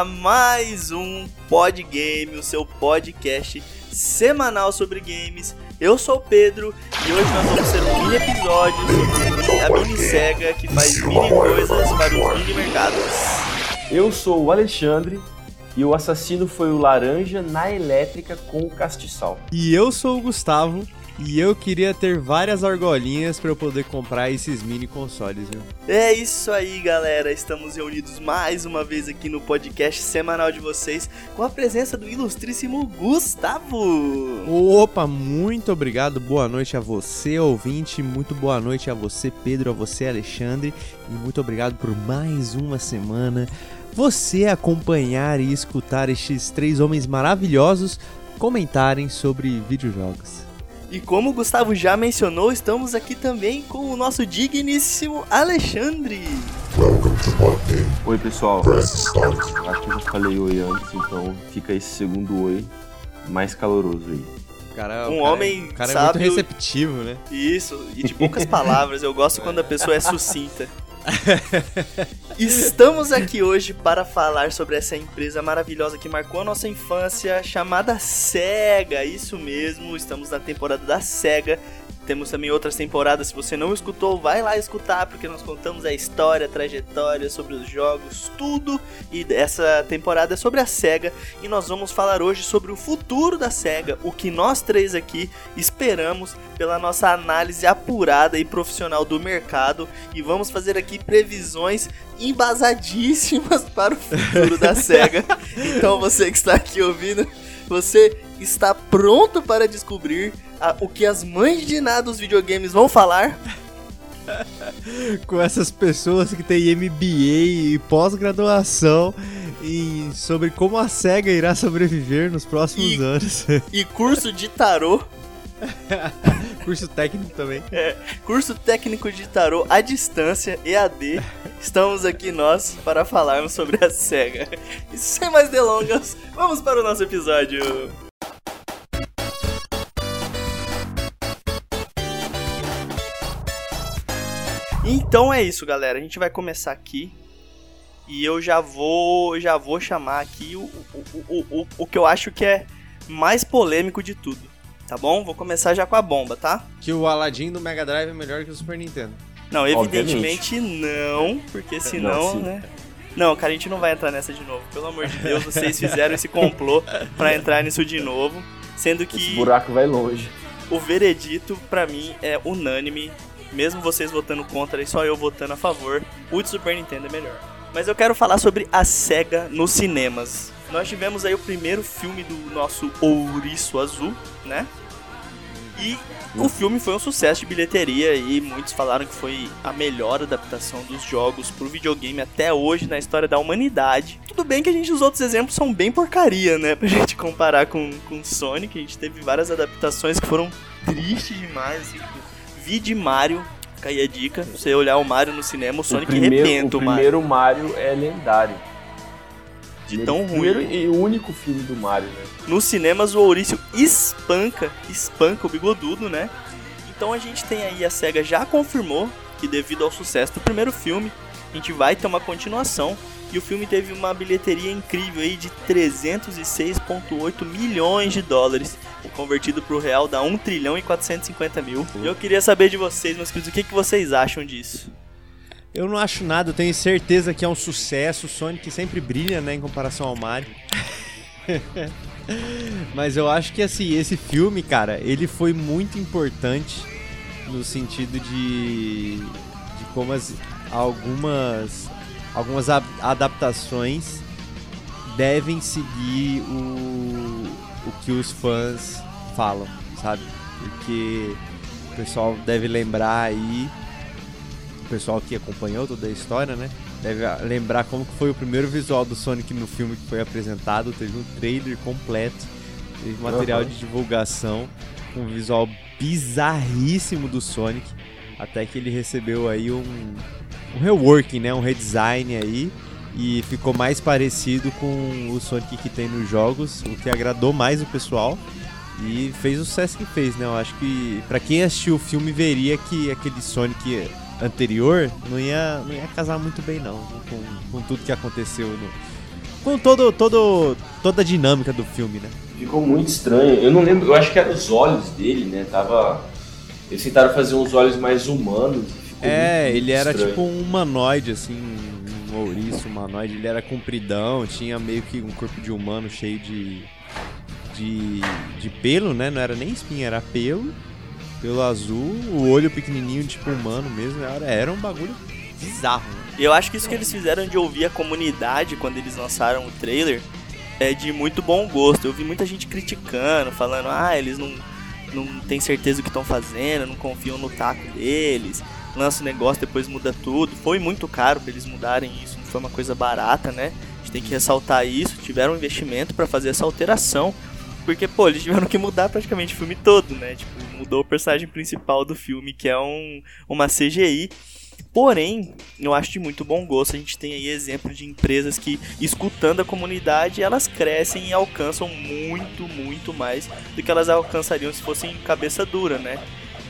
A mais um Pod Game, o seu podcast semanal sobre games. Eu sou o Pedro e hoje nós vamos ter um mini episódio sobre a mini SEGA que faz mini coisas para os mini mercados. Eu sou o Alexandre e o assassino foi o laranja na elétrica com o castiçal. E eu sou o Gustavo e eu queria ter várias argolinhas para eu poder comprar esses mini consoles, viu? É isso aí, galera. Estamos reunidos mais uma vez aqui no podcast semanal de vocês com a presença do ilustríssimo Gustavo. Opa, muito obrigado. Boa noite a você, ouvinte. Muito boa noite a você, Pedro, a você, Alexandre. E muito obrigado por mais uma semana. Você acompanhar e escutar estes três homens maravilhosos comentarem sobre videojogos. E como o Gustavo já mencionou, estamos aqui também com o nosso digníssimo Alexandre. Oi pessoal, acho que eu já falei oi antes, então fica esse segundo oi mais caloroso aí. Cara, Um cara, homem o cara é muito receptivo, né? Isso, e de poucas palavras, eu gosto quando a pessoa é sucinta. Estamos aqui hoje para falar sobre essa empresa maravilhosa que marcou a nossa infância, chamada SEGA. Isso mesmo, estamos na temporada da SEGA. Temos também outras temporadas, se você não escutou, vai lá escutar, porque nós contamos a história, a trajetória, sobre os jogos, tudo. E essa temporada é sobre a SEGA. E nós vamos falar hoje sobre o futuro da SEGA, o que nós três aqui esperamos pela nossa análise apurada e profissional do mercado. E vamos fazer aqui previsões embasadíssimas para o futuro da SEGA. Então você que está aqui ouvindo, você está pronto para descobrir a- o que as mães de nada dos videogames vão falar? Com essas pessoas que têm MBA e pós-graduação sobre como a SEGA irá sobreviver nos próximos E- anos. E curso de tarô, Curso técnico também. curso técnico de tarô à distância, EAD. Estamos aqui nós para falarmos sobre a SEGA. E sem mais delongas, vamos para o nosso episódio. Então é isso, galera. A gente vai começar aqui. E eu já vou, já vou chamar aqui o, o, o, o, o que eu acho que é mais polêmico de tudo. Tá bom? Vou começar já com a bomba, tá? Que o Aladdin do Mega Drive é melhor que o Super Nintendo. Não, evidentemente não, porque senão, sim. né? Não, cara, a gente não vai entrar nessa de novo. Pelo amor de Deus, vocês fizeram esse complô pra entrar nisso de novo. Sendo Esse que buraco vai longe. o veredito, pra mim, é unânime. Mesmo vocês votando contra e só eu votando a favor, o de Super Nintendo é melhor. Mas eu quero falar sobre a SEGA nos cinemas. Nós tivemos aí o primeiro filme do nosso Ouriço Azul, né? E o filme foi um sucesso de bilheteria e muitos falaram que foi a melhor adaptação dos jogos pro videogame até hoje na história da humanidade. Tudo bem que a gente, os outros exemplos são bem porcaria, né? Pra gente comparar com, com Sonic, a gente teve várias adaptações que foram tristes demais. Assim, vi de Mario, fica aí a dica. Você olhar o Mario no cinema, o Sonic o primeiro, arrebenta o o Mario. primeiro Mario é lendário. De tão o primeiro ruim. e o único filme do Mario, né? Nos cinemas, o Ourício espanca, espanca o bigodudo, né? Então a gente tem aí, a SEGA já confirmou que devido ao sucesso do primeiro filme, a gente vai ter uma continuação. E o filme teve uma bilheteria incrível aí de 306,8 milhões de dólares. Convertido pro real dá 1 trilhão e 450 mil. E eu queria saber de vocês, meus queridos, o que, que vocês acham disso? Eu não acho nada, eu tenho certeza que é um sucesso. O Sonic sempre brilha, né, em comparação ao Mario. Mas eu acho que assim, esse filme, cara, ele foi muito importante no sentido de, de como as, algumas algumas a- adaptações devem seguir o, o que os fãs falam, sabe? Porque o pessoal deve lembrar aí pessoal que acompanhou toda a história, né? Deve lembrar como que foi o primeiro visual do Sonic no filme que foi apresentado. Teve um trailer completo, teve material Aham. de divulgação um visual bizarríssimo do Sonic. Até que ele recebeu aí um, um reworking, né? Um redesign aí. E ficou mais parecido com o Sonic que tem nos jogos, o que agradou mais o pessoal. E fez o sucesso que fez, né? Eu acho que pra quem assistiu o filme veria que aquele Sonic anterior, não ia, não ia casar muito bem não, com, com tudo que aconteceu no, com todo, todo, toda a dinâmica do filme, né? Ficou muito estranho. Eu não lembro, eu acho que eram os olhos dele, né? Tava. Eles tentaram fazer uns olhos mais humanos. É, muito, ele era tipo um humanoide, assim, um ouriço humanoide. Ele era compridão, tinha meio que um corpo de humano cheio de. de, de pelo, né? Não era nem espinha, era pelo. Pelo azul, o olho pequenininho, tipo humano mesmo. Era, um bagulho bizarro. Eu acho que isso que eles fizeram de ouvir a comunidade quando eles lançaram o trailer é de muito bom gosto. Eu vi muita gente criticando, falando, ah, eles não, não têm certeza do que estão fazendo, não confiam no taco deles, lança o negócio, depois muda tudo. Foi muito caro para eles mudarem isso, não foi uma coisa barata, né? A gente tem que ressaltar isso, tiveram um investimento para fazer essa alteração. Porque, pô, eles tiveram que mudar praticamente o filme todo, né? Tipo, mudou o personagem principal do filme, que é um, uma CGI. Porém, eu acho de muito bom gosto. A gente tem aí exemplo de empresas que, escutando a comunidade, elas crescem e alcançam muito, muito mais do que elas alcançariam se fossem cabeça dura, né?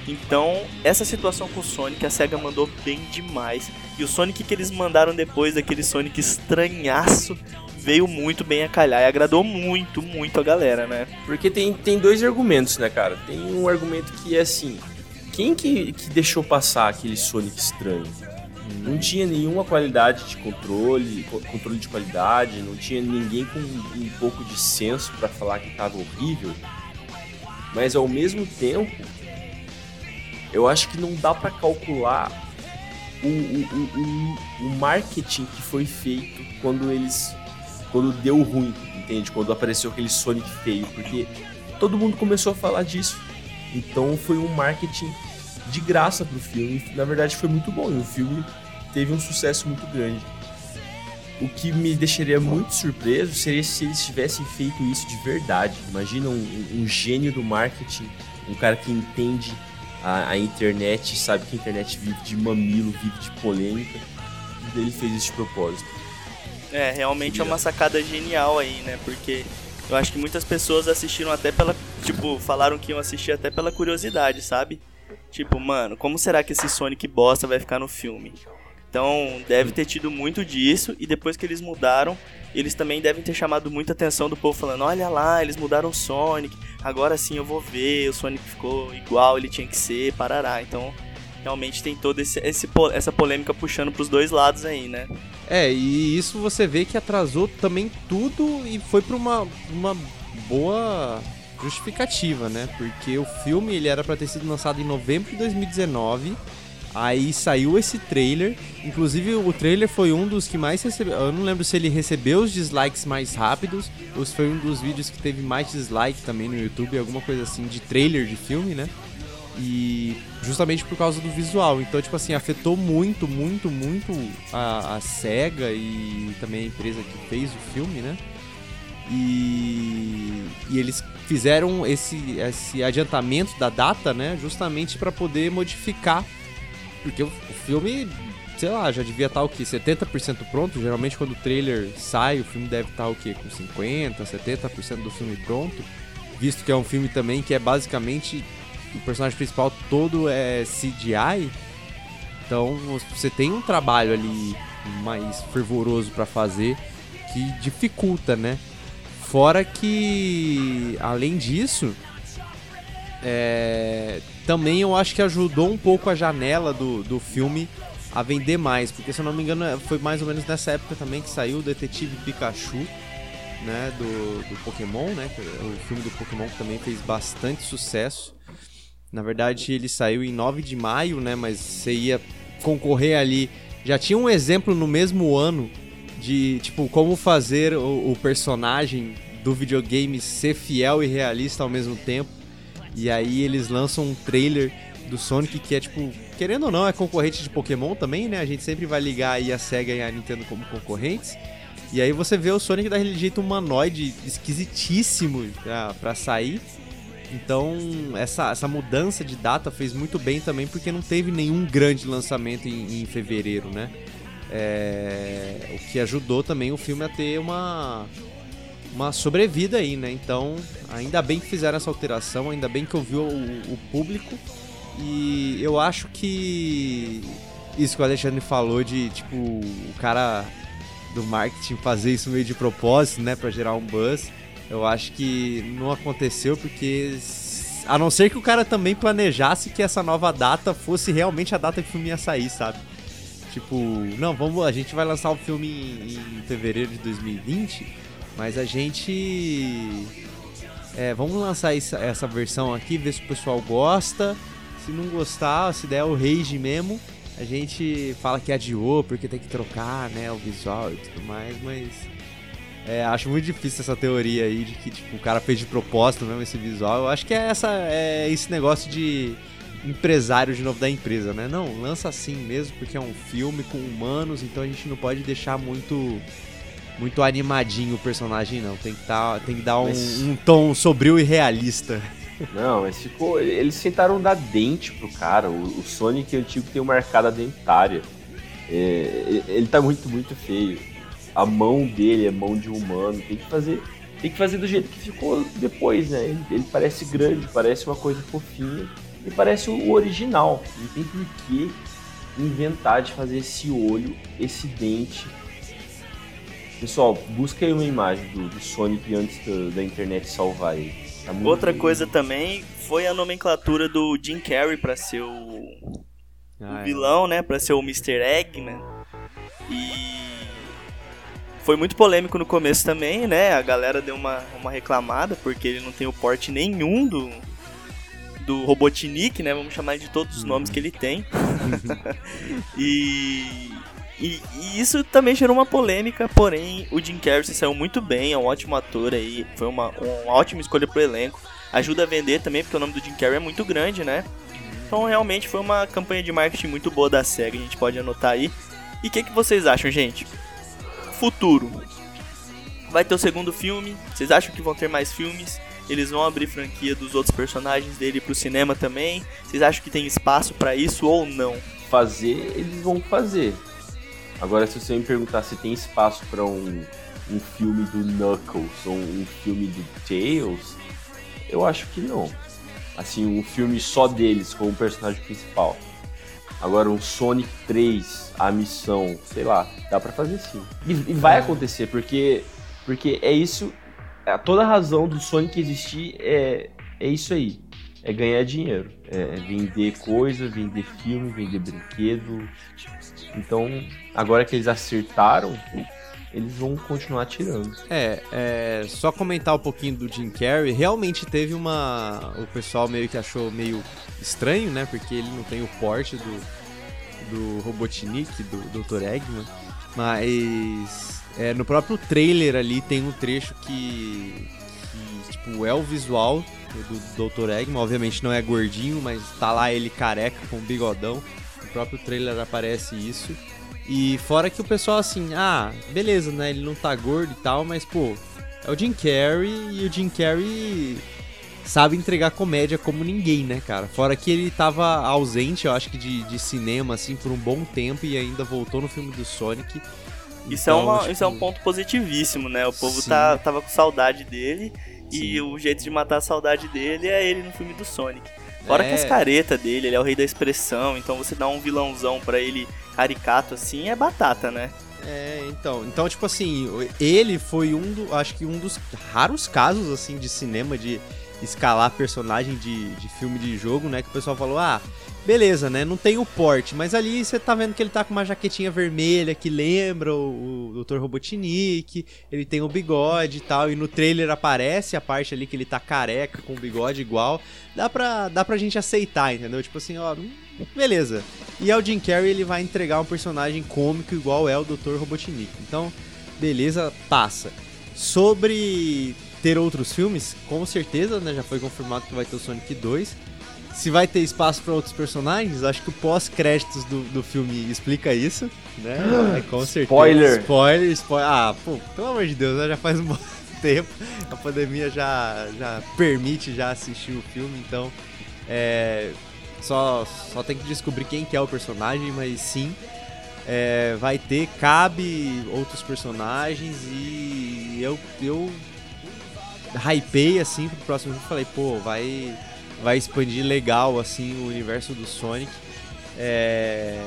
Então, essa situação com o Sonic, a SEGA mandou bem demais. E o Sonic que eles mandaram depois, daquele Sonic estranhaço, veio muito bem a calhar e agradou muito, muito a galera, né? Porque tem, tem dois argumentos, né, cara? Tem um argumento que é assim: quem que, que deixou passar aquele Sonic estranho? Não tinha nenhuma qualidade de controle, controle de qualidade, não tinha ninguém com um pouco de senso para falar que estava horrível. Mas ao mesmo tempo, eu acho que não dá para calcular o, o, o, o, marketing que foi feito quando eles. Quando deu ruim, entende? Quando apareceu aquele Sonic feio, porque todo mundo começou a falar disso. Então foi um marketing de graça pro filme. Na verdade foi muito bom. E o filme teve um sucesso muito grande. O que me deixaria muito surpreso seria se eles tivessem feito isso de verdade. Imagina um, um gênio do marketing, um cara que entende a, a, internet, sabe que a internet vive de mamilo, vive de polêmica. Ele fez isso de propósito. É, realmente é uma sacada genial aí, né? Porque eu acho que muitas pessoas assistiram até pela. Tipo, falaram que iam assistir até pela curiosidade, sabe? Tipo, mano, como será que esse Sonic bosta vai ficar no filme? Então, deve ter tido muito disso. E depois que eles mudaram, eles também devem ter chamado muita atenção do povo falando: olha lá, eles mudaram o Sonic. Agora sim eu vou ver. O Sonic ficou igual ele tinha que ser, parará. Então, realmente tem toda esse, esse, essa polêmica puxando pros dois lados aí, né? É, e isso você vê que atrasou também tudo e foi pra uma, uma boa justificativa, né? Porque o filme ele era para ter sido lançado em novembro de 2019. Aí saiu esse trailer. Inclusive, o trailer foi um dos que mais recebeu. Eu não lembro se ele recebeu os dislikes mais rápidos ou se foi um dos vídeos que teve mais dislike também no YouTube, alguma coisa assim, de trailer de filme, né? E justamente por causa do visual. Então, tipo assim, afetou muito, muito, muito a, a SEGA e também a empresa que fez o filme, né? E, e eles fizeram esse, esse adiantamento da data, né? Justamente para poder modificar. Porque o, o, filme, sei lá, já devia estar tá, o quê? 70% pronto. Geralmente quando o trailer sai, o filme deve estar tá, o quê? Com 50%, 70% do filme pronto. Visto que é um filme também que é basicamente o personagem principal todo é CGI. Então você tem um trabalho ali mais fervoroso para fazer que dificulta, né? Fora que, além disso, é, também eu acho que ajudou um pouco a janela do, do filme a vender mais, porque se eu não me engano foi mais ou menos nessa época também que saiu o Detetive Pikachu, né, do, do Pokémon, né, o filme do Pokémon que também fez bastante sucesso. Na verdade, ele saiu em 9 de maio, né? Mas você ia concorrer ali. Já tinha um exemplo no mesmo ano de, tipo, como fazer o, o personagem do videogame ser fiel e realista ao mesmo tempo. E aí eles lançam um trailer do Sonic que é tipo, querendo ou não, é concorrente de Pokémon também, né? A gente sempre vai ligar aí a SEGA e a Nintendo como concorrentes. E aí você vê o Sonic daquele jeito humanoide esquisitíssimo pra, pra sair. Então, essa, essa mudança de data fez muito bem também, porque não teve nenhum grande lançamento em, em fevereiro, né? É, o que ajudou também o filme a ter uma, uma sobrevida aí, né? Então, ainda bem que fizeram essa alteração, ainda bem que ouviu o, o público. E eu acho que isso que o Alexandre falou de, tipo, o cara do marketing fazer isso meio de propósito, né, para gerar um buzz. Eu acho que não aconteceu porque a não ser que o cara também planejasse que essa nova data fosse realmente a data que o filme ia sair, sabe? Tipo, não, vamos, a gente vai lançar o filme em, em fevereiro de 2020, mas a gente é, vamos lançar essa, essa versão aqui, ver se o pessoal gosta. Se não gostar, se der o rage mesmo, a gente fala que adiou porque tem que trocar, né, o visual e tudo mais, mas é, acho muito difícil essa teoria aí de que tipo, o cara fez de propósito mesmo esse visual. Eu acho que é essa é esse negócio de empresário de novo da empresa, né? Não, lança assim mesmo porque é um filme com humanos, então a gente não pode deixar muito muito animadinho o personagem não, tem que tá, tem que dar um, mas... um tom sombrio e realista. Não, mas ficou. Eles tentaram dar dente pro cara. O, o Sonic antigo tem uma marcada dentária. É, ele tá muito, muito feio. A mão dele é mão de humano. Tem que fazer. Tem que fazer do jeito que ficou depois, né? Ele, ele parece grande, parece uma coisa fofinha. E parece o original. Não tem por que inventar de fazer esse olho, esse dente. Pessoal, busca aí uma imagem do, do Sonic antes da, da internet salvar ele. Tá Outra coisa também foi a nomenclatura do Jim Carrey para ser o, ah, o é. vilão, né? Para ser o Mr. Eggman. E foi muito polêmico no começo também, né? A galera deu uma, uma reclamada porque ele não tem o porte nenhum do, do Robotnik, né? Vamos chamar de todos os nomes que ele tem. e e, e, isso também gerou uma polêmica, porém o Jim Carrey se saiu muito bem, é um ótimo ator aí, foi uma, uma ótima escolha pro elenco. Ajuda a vender também, porque o nome do Jim Carrey é muito grande, né? Então realmente foi uma campanha de marketing muito boa da SEGA, a gente pode anotar aí. E o que, que vocês acham, gente? Futuro. Vai ter o segundo filme, vocês acham que vão ter mais filmes? Eles vão abrir franquia dos outros personagens dele pro cinema também? Vocês acham que tem espaço para isso ou não? Fazer, eles vão fazer Agora, se você me perguntar se tem espaço para um, um filme do Knuckles ou um filme do Tails, eu acho que não. Assim, um filme só deles como personagem principal. Agora, um Sonic 3, a missão, sei lá, dá para fazer sim. E, e vai é. acontecer, porque, porque é isso. É, toda a razão do Sonic existir é, é isso aí. É ganhar dinheiro. É, é vender coisa, vender filme, vender brinquedo. Então, agora que eles acertaram, eles vão continuar tirando. É, é, só comentar um pouquinho do Jim Carrey. Realmente teve uma. O pessoal meio que achou meio estranho, né? Porque ele não tem o porte do, do Robotnik, do Dr. Eggman. Mas é, no próprio trailer ali tem um trecho que, que tipo, é o visual do Dr. Eggman. Obviamente não é gordinho, mas tá lá ele careca com bigodão próprio trailer aparece isso. E fora que o pessoal assim, ah, beleza, né? Ele não tá gordo e tal, mas pô, é o Jim Carrey e o Jim Carrey sabe entregar comédia como ninguém, né, cara? Fora que ele tava ausente, eu acho que de, de cinema, assim, por um bom tempo e ainda voltou no filme do Sonic. Isso, é então, é, uma, isso é um ponto positivíssimo, né? O povo tá, tava com saudade dele Sim. e o jeito de matar a saudade dele é ele no filme do Sonic. Fora é. que as caretas dele, ele é o rei da expressão, então você dá um vilãozão para ele caricato assim é batata, né? É, então, então tipo assim, ele foi um do, acho que um dos raros casos assim de cinema de escalar personagem de, de filme de jogo, né, que o pessoal falou: "Ah, beleza, né? Não tem o porte, mas ali você tá vendo que ele tá com uma jaquetinha vermelha que lembra o, o Dr. Robotnik, ele tem o bigode e tal, e no trailer aparece a parte ali que ele tá careca com o bigode igual. Dá pra, dá pra gente aceitar, entendeu? Tipo assim, ó, beleza. E ao Jim Carrey ele vai entregar um personagem cômico igual é o Dr. Robotnik. Então, beleza, passa. Sobre ter outros filmes, com certeza, né? Já foi confirmado que vai ter o Sonic 2 se vai ter espaço para outros personagens, acho que o pós-créditos do, do filme explica isso, né? É, com certeza. Spoiler! Spoiler, spoiler. Ah, pô, pelo amor de Deus, né? já faz um bom tempo. A pandemia já, já permite já assistir o filme, então é, só, só tem que descobrir quem que é o personagem, mas sim, é, vai ter, cabe outros personagens e eu, eu hypei assim pro próximo filme, falei, pô, vai vai expandir legal assim o universo do Sonic. É...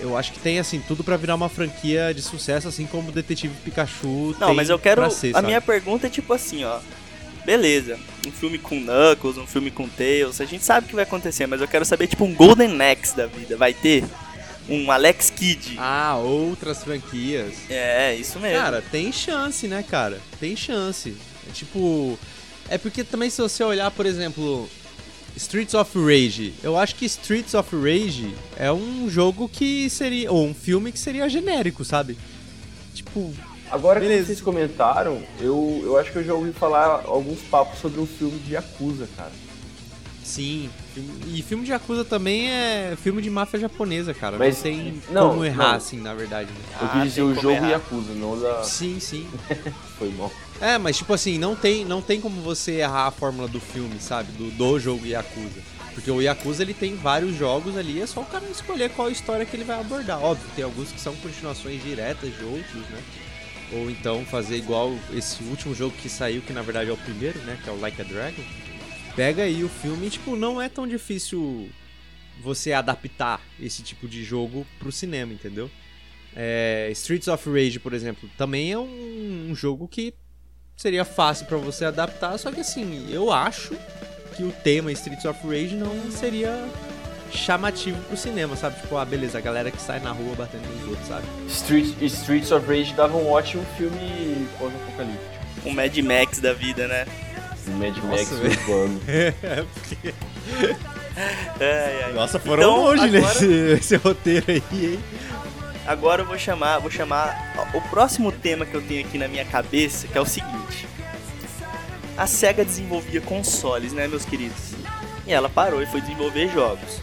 eu acho que tem, assim, tudo pra virar uma franquia de sucesso, assim como o Detetive Pikachu Não, mas eu quero. ser, a sabe? minha pergunta é tipo assim, ó. Beleza, um filme com Knuckles, um filme com Tails, a gente sabe o que vai acontecer, mas eu quero saber, tipo, um Golden Axe da vida. Vai ter? Um Alex Kidd. Ah, outras franquias. É, isso mesmo. Cara, tem chance, né, cara? Tem chance. Tipo. É porque também se você olhar, por exemplo, Streets of Rage, eu acho que Streets of Rage é um jogo que seria. Ou um filme que seria genérico, sabe? Tipo. Agora Beleza. que vocês comentaram, eu, eu acho que eu já ouvi falar alguns papos sobre um filme de Yakuza, cara. Sim. E filme de Yakuza também é filme de máfia japonesa, cara. Mas- não tem não, como errar, não. assim, na verdade. né? Eu Ah, quis dizer tem o jogo errar. Yakuza, não da. Sim, sim. Foi mal. É, mas tipo assim, não tem, não tem como você errar a fórmula do filme, sabe? Do, do jogo Yakuza. Porque o Yakuza ele tem vários jogos ali, é só o cara escolher qual história que ele vai abordar. Óbvio, tem alguns que são continuações diretas de outros, né? Ou então fazer igual esse último jogo que saiu, que na verdade é o primeiro, né? Que é o Like a Dragon. Pega aí o filme e, tipo, não é tão difícil você adaptar esse tipo de jogo pro cinema, entendeu? É, Streets of Rage, por exemplo, também é um, um jogo que seria fácil pra você adaptar, só que assim, eu acho que o tema Streets of Rage não seria chamativo pro cinema, sabe? Tipo, ah, beleza, a galera que sai na rua batendo nos outros, sabe? Street, Streets of Rage dava um ótimo filme pós-apocalíptico. Um Mad Max da vida, né? Mad Nossa, Max velho. urbano. Ai, ai. Nossa, foram Então, longe agora- nesse, nesse roteiro aí, hein? Agora eu vou chamar, vou chamar o próximo tema que eu tenho aqui na minha cabeça, que é o seguinte. A SEGA desenvolvia consoles, né, meus queridos? E ela parou e foi desenvolver jogos.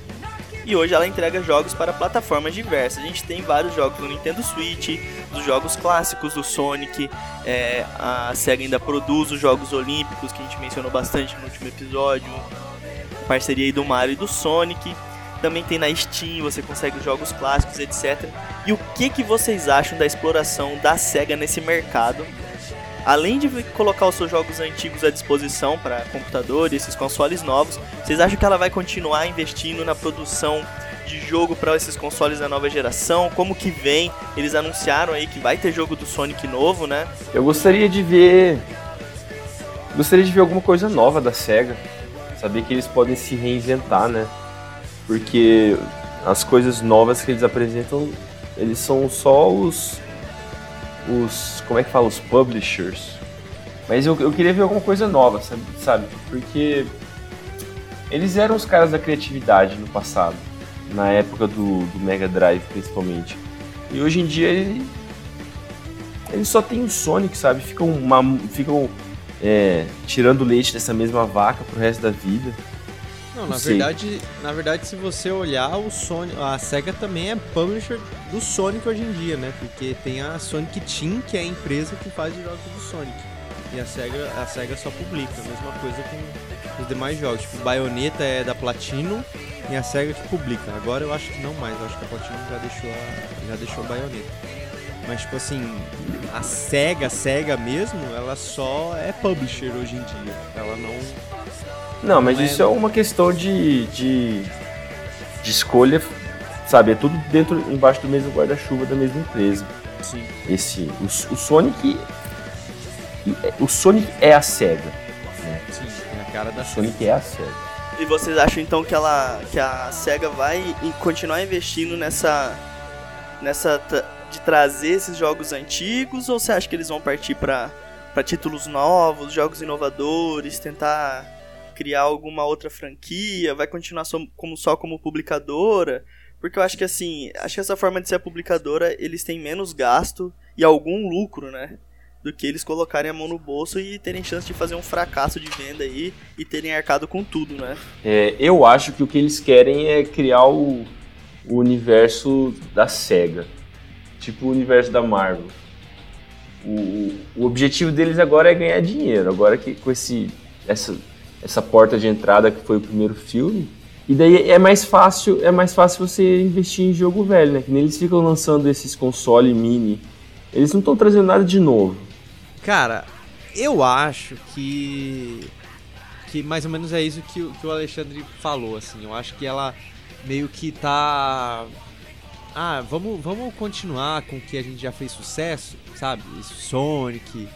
E hoje ela entrega jogos para plataformas diversas. A gente tem vários jogos no Nintendo Switch, dos jogos clássicos do Sonic. é, a SEGA ainda produz os Jogos Olímpicos, que a gente mencionou bastante no último episódio. Parceria aí do Mario e do Sonic. Também tem na Steam, você consegue os jogos clássicos, etc. E o que, que vocês acham da exploração da SEGA nesse mercado? Além de colocar os seus jogos antigos à disposição para computador e esses consoles novos, vocês acham que ela vai continuar investindo na produção de jogo para esses consoles da nova geração? Como que vem? Eles anunciaram aí que vai ter jogo do Sonic novo, né? Eu gostaria de ver. Gostaria de ver alguma coisa nova da SEGA. Saber que eles podem se reinventar, né? Porque as coisas novas que eles apresentam, eles são só os. Os. Como é que fala? Os publishers. Mas eu, eu queria ver alguma coisa nova, sabe? Porque. Eles eram os caras da criatividade no passado. Na época do, do Mega Drive, principalmente. E hoje em dia ele, eles só tem o Sonic, sabe? Ficam, uma, ficam é, tirando leite dessa mesma vaca pro resto da vida. Não, na Sei. verdade, na verdade, se você olhar o Sony, a Sega também é publisher do Sonic hoje em dia, né? Porque tem a Sonic Team, que é a empresa que faz os jogos do Sonic. E a Sega, a Sega só publica, a mesma coisa com os demais jogos. Tipo, Bayonetta é da Platinum e a Sega que publica. Agora eu acho que não mais, eu acho que a Platinum já deixou a, já deixou a Bayonetta. Mas tipo assim, a Sega, a Sega mesmo, ela só é publisher hoje em dia. Ela não Não, mas Não é- isso é uma questão de, de, de escolha, sabe? É tudo dentro, embaixo do mesmo guarda-chuva da mesma empresa. Sim. Esse, o, o Sonic, o Sonic é a Sega. Sim, é a cara da O Sonic é a Sega. E vocês acham então que ela que a Sega vai in- continuar investindo nessa nessa de trazer esses jogos antigos ou você acha que eles vão partir para para títulos novos, jogos inovadores, tentar criar alguma outra franquia, vai continuar só como só como publicadora? Porque eu acho que assim, acho que essa forma de ser a publicadora, eles têm menos gasto e algum lucro, né? Do que eles colocarem a mão no bolso e terem chance de fazer um fracasso de venda aí e terem arcado com tudo, né? É, eu acho que o que eles querem é criar o, o universo da SEGA. Tipo o universo da Marvel. O, o- o objetivo deles agora é ganhar dinheiro. Agora que com esse, essa, essa porta de entrada que foi o primeiro filme. E daí é mais fácil, é mais fácil você investir em jogo velho, né? Que nem eles ficam lançando esses console mini. Eles não estão trazendo nada de novo. Cara, eu acho que. Que mais ou menos é isso que, o- que o Alexandre falou, assim. Eu acho que ela meio que tá ah, vamos, vamos continuar com o que a gente já fez sucesso, sabe? Sonic,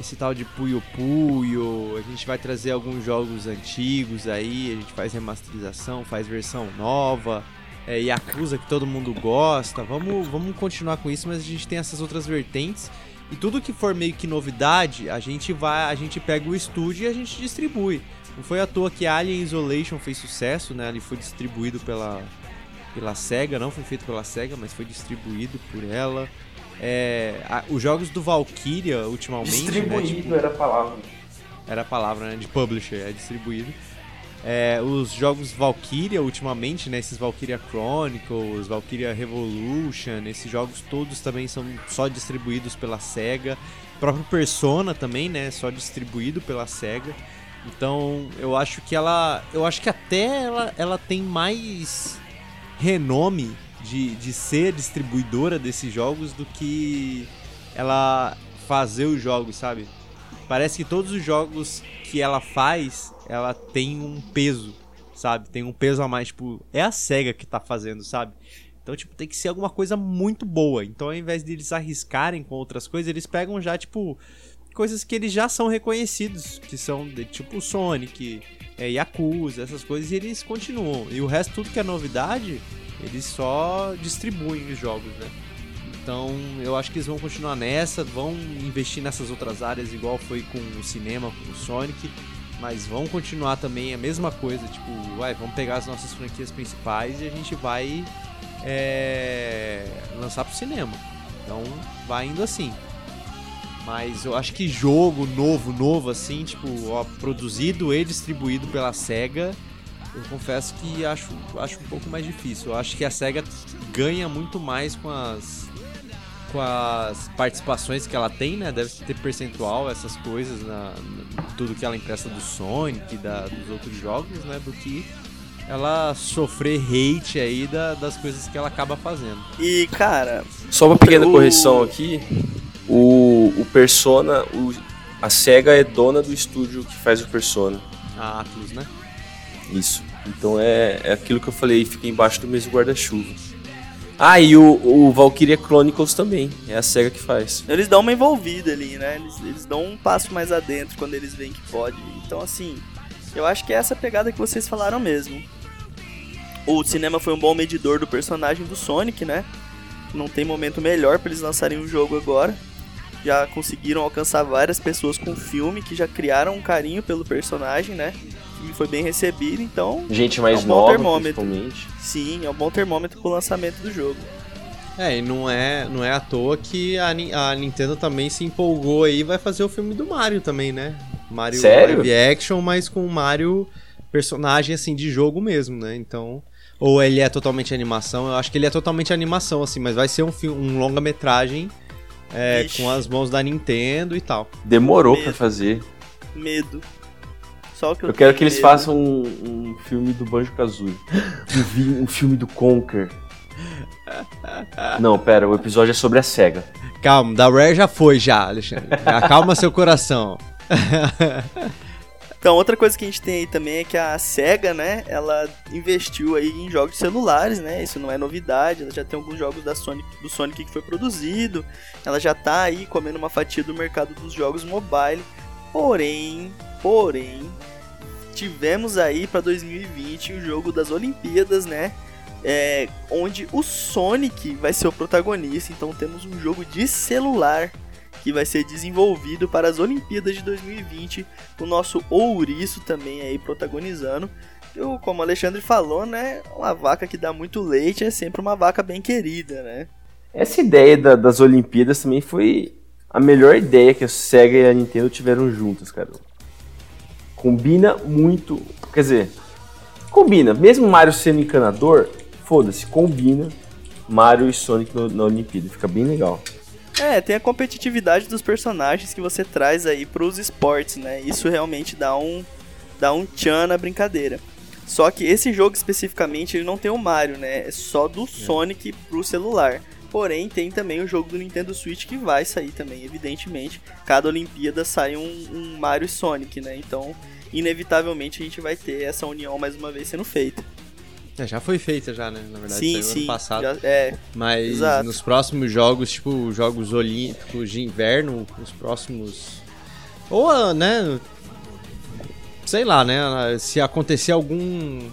esse tal de Puyo Puyo, a gente vai trazer alguns jogos antigos aí, a gente faz remasterização, faz versão nova, é, Yakuza que todo mundo gosta, vamos, vamos continuar com isso, mas a gente tem essas outras vertentes e tudo que for meio que novidade, a gente vai, a gente pega o estúdio e a gente distribui. Não foi à toa que Alien Isolation fez sucesso, né? Ele foi distribuído pela pela Sega, não foi feito pela Sega, mas foi distribuído por ela. É, a, os jogos do Valkyria, ultimamente. Distribuído né, tipo, era a palavra. Era a palavra, né? De publisher, é distribuído. É, os jogos Valkyria, ultimamente, né? Esses Valkyria Chronicles, Valkyria Revolution, esses jogos todos também são só distribuídos pela SEGA. O próprio Persona também, né? Só distribuído pela SEGA. Então, eu acho que ela. Eu acho que até ela, ela tem mais renome de, de ser distribuidora desses jogos do que ela fazer os jogos, sabe? Parece que todos os jogos que ela faz, ela tem um peso, sabe? Tem um peso a mais, tipo, é a SEGA que tá fazendo, sabe? Então, tipo, tem que ser alguma coisa muito boa. Então, ao invés de eles arriscarem com outras coisas, eles pegam já, tipo, coisas que eles já são reconhecidos, que são de, tipo Sonic, é, Yakuza, essas coisas, e eles continuam. E o resto, tudo que é novidade, eles só distribuem os jogos, né? Então eu acho que eles vão continuar nessa, vão investir nessas outras áreas, igual foi com o cinema, com o Sonic, mas vão continuar também a mesma coisa, tipo, vai, vamos pegar as nossas franquias principais e a gente vai é, lançar pro cinema. Então vai indo assim. Mas eu acho que jogo novo, novo assim, tipo, ó, produzido e distribuído pela SEGA, eu confesso que acho, acho um pouco mais difícil. Eu acho que a SEGA ganha muito mais com as com as participações que ela tem, né? Deve ter percentual, essas coisas, na, na tudo que ela empresta do Sonic, da, dos outros jogos, né? Do que ela sofrer hate aí da, das coisas que ela acaba fazendo. E, cara. Só uma pequena o... correção aqui. O, o Persona, o, a SEGA é dona do estúdio que faz o Persona. A Atlus, né? Isso. Então é, é aquilo que eu falei, fica embaixo do mesmo guarda-chuva. Ah, e o, o Valkyria Chronicles também, é a SEGA que faz. Eles dão uma envolvida ali, né? Eles, eles dão um passo mais adentro quando eles veem que pode. Então, assim, eu acho que é essa pegada que vocês falaram mesmo. O cinema foi um bom medidor do personagem do Sonic, né? Não tem momento melhor para eles lançarem um jogo agora. Já conseguiram alcançar várias pessoas com o filme que já criaram um carinho pelo personagem, né? E foi bem recebido, então. Gente mais é um nova, termômetro. Sim, é um bom termômetro pro lançamento do jogo. É, e não é, não é à toa que a, a Nintendo também se empolgou aí vai fazer o filme do Mario também, né? Mario Sério? live action, mas com o Mario personagem assim de jogo mesmo, né? Então, ou ele é totalmente animação, eu acho que ele é totalmente animação assim, mas vai ser um filme, um longa-metragem é, com as mãos da Nintendo e tal. Demorou para fazer. Medo. Só que eu, eu quero que eles medo. façam um, um, filme do Banjo Kazooie. Um, um filme do Conker. Não, pera, o episódio é sobre a SEGA. Calma, da Rare já foi já, Alexandre. Acalma seu coração. Então, outra coisa que a gente tem aí também é que a SEGA, né, ela investiu aí em jogos celulares, né, isso não é novidade, ela já tem alguns jogos da Sonic, do Sonic que foi produzido, ela já tá aí comendo uma fatia do mercado dos jogos mobile, porém, porém, tivemos aí para 2020 o jogo das Olimpíadas, né? É, onde o Sonic vai ser o protagonista. Então temos um jogo de celular que vai ser desenvolvido para as Olimpíadas de 2020. O nosso Ouriço também aí protagonizando. Eu, como o Alexandre falou, né? Uma vaca que dá muito leite é sempre uma vaca bem querida, né? Essa ideia da, das Olimpíadas também foi a melhor ideia que a Sega e a Nintendo tiveram juntas, cara. Combina muito. Quer dizer, combina. Mesmo Mario sendo encanador, foda-se, combina Mario e Sonic no, na Olimpíada. Fica bem legal. É, tem a competitividade dos personagens que você traz aí pros esportes, né? Isso realmente dá um, dá um tchan na brincadeira. Só que esse jogo especificamente ele não tem o Mario, né? É só do é. Sonic pro celular. Porém, tem também o jogo do Nintendo Switch que vai sair também, evidentemente. Cada Olimpíada sai um, um Mario e Sonic, né? Então, inevitavelmente a gente vai ter essa união mais uma vez sendo feita. É, já foi feita já, né? Na verdade, sim, saiu sim. ano passado. já- é, Mas Exato. nos próximos jogos, tipo, jogos olímpicos de inverno, os próximos. Ou, ah, né? Sei lá, né? Se acontecer algum.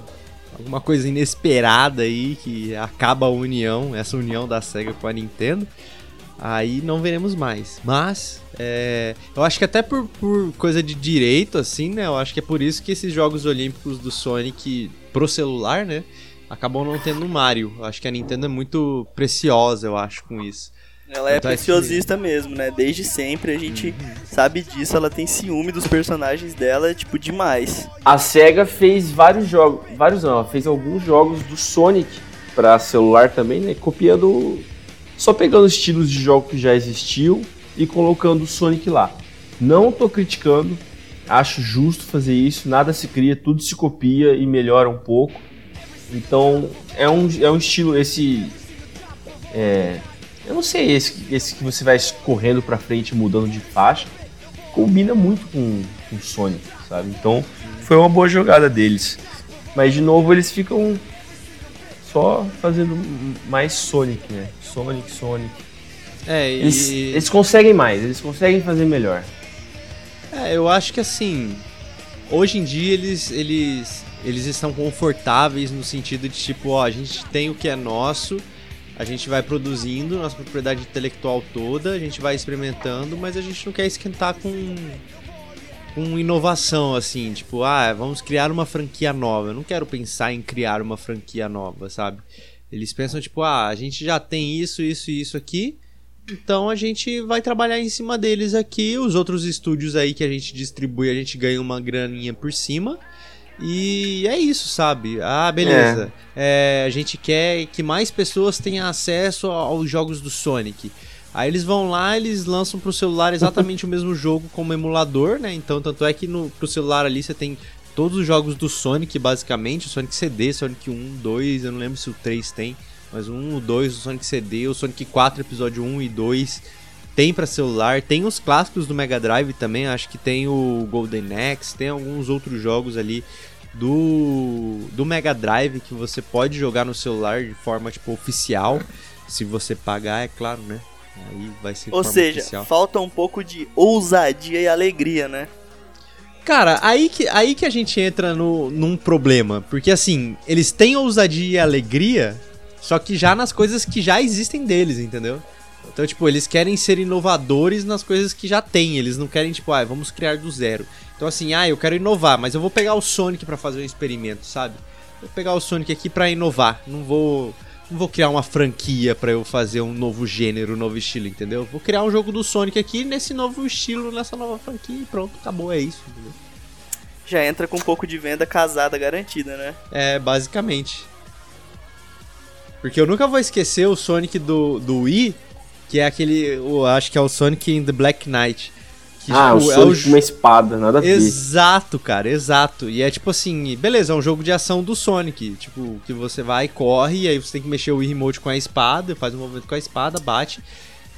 Alguma coisa inesperada aí que acaba a união, essa união da SEGA com a Nintendo, aí não veremos mais. Mas, é, eu acho que até por, por coisa de direito, assim, né? Eu acho que é por isso que esses jogos olímpicos do Sonic pro celular, né? acabam não tendo Mario. Eu acho que a Nintendo é muito preciosa, eu acho, com isso. Ela é é que- preciosista mesmo, né? Desde sempre a gente sabe disso, ela tem ciúme dos personagens dela, tipo, demais. A SEGA fez vários jogos, vários não, ela fez alguns jogos do Sonic pra celular também, né? Copiando, só pegando estilos de jogo que já existiu e colocando o Sonic lá. Não tô criticando, acho justo fazer isso, nada se cria, tudo se copia e melhora um pouco. Então é um, é um estilo, esse. É, eu não sei, esse, esse que você vai correndo pra frente mudando de faixa, combina muito com com o Sonic, sabe? Então foi uma boa jogada deles. Mas de novo eles ficam só fazendo mais Sonic, né? Sonic, Sonic. É, e. Eles, eles conseguem mais, eles conseguem fazer melhor. É, eu acho que assim. Hoje em dia eles, eles, eles estão confortáveis no sentido de tipo, ó, a gente tem o que é nosso, a gente vai produzindo nossa propriedade intelectual toda, a gente vai experimentando, mas a gente não quer esquentar com, com inovação, assim, tipo, ah, vamos criar uma franquia nova. Eu não quero pensar em criar uma franquia nova, sabe? Eles pensam, tipo, ah, a gente já tem isso, isso e isso aqui. Então a gente vai trabalhar em cima deles aqui. Os outros estúdios aí que a gente distribui, a gente ganha uma graninha por cima. E é isso, sabe? Ah, beleza. É, a gente quer que mais pessoas tenham acesso aos jogos do Sonic. Aí eles vão lá, eles lançam pro celular exatamente o mesmo jogo como emulador, né? Então, tanto é que no, pro celular ali você tem todos os jogos do Sonic, basicamente. O Sonic CD, Sonic 1, 2, eu não lembro se o 3 tem. Mas o 1, o 2, o Sonic CD, o Sonic 4, episódio 1 e 2 tem pra celular. Tem os clássicos do Mega Drive também, acho que tem o Golden Axe, tem alguns outros jogos ali do, do Mega Drive que você pode jogar no celular de forma tipo oficial. Se você pagar, é claro, né? Aí vai ser de Ou seja, oficial. falta um pouco de ousadia e alegria, né? Cara, aí que, aí que a gente entra no, num problema. Porque assim, eles têm ousadia e alegria, só que já nas coisas que já existem deles, entendeu? Então, tipo, eles querem ser inovadores nas coisas que já tem. Eles não querem, tipo, ah, vamos criar do zero. Então, assim, ah, eu quero inovar, mas eu vou pegar o Sonic pra fazer um experimento, sabe? Vou pegar o Sonic aqui pra inovar. Não vou. Não vou criar uma franquia pra eu fazer um novo gênero, um novo estilo, entendeu? Vou criar um jogo do Sonic aqui nesse novo estilo, nessa nova franquia e pronto, acabou, é isso, entendeu? Já entra com um pouco de venda casada garantida, né? É, basicamente. Porque eu nunca vou esquecer o Sonic do, do Wii, que é aquele. Eu acho que é o Sonic in the Black Knight. Que, ah, o tipo, Sonic jo- com uma espada, nada a ver. Exato, cara, exato. E é tipo assim, beleza, é um jogo de ação do Sonic. Tipo, que você vai, corre, e aí você tem que mexer o Wii Remote com a espada, faz um movimento com a espada, bate.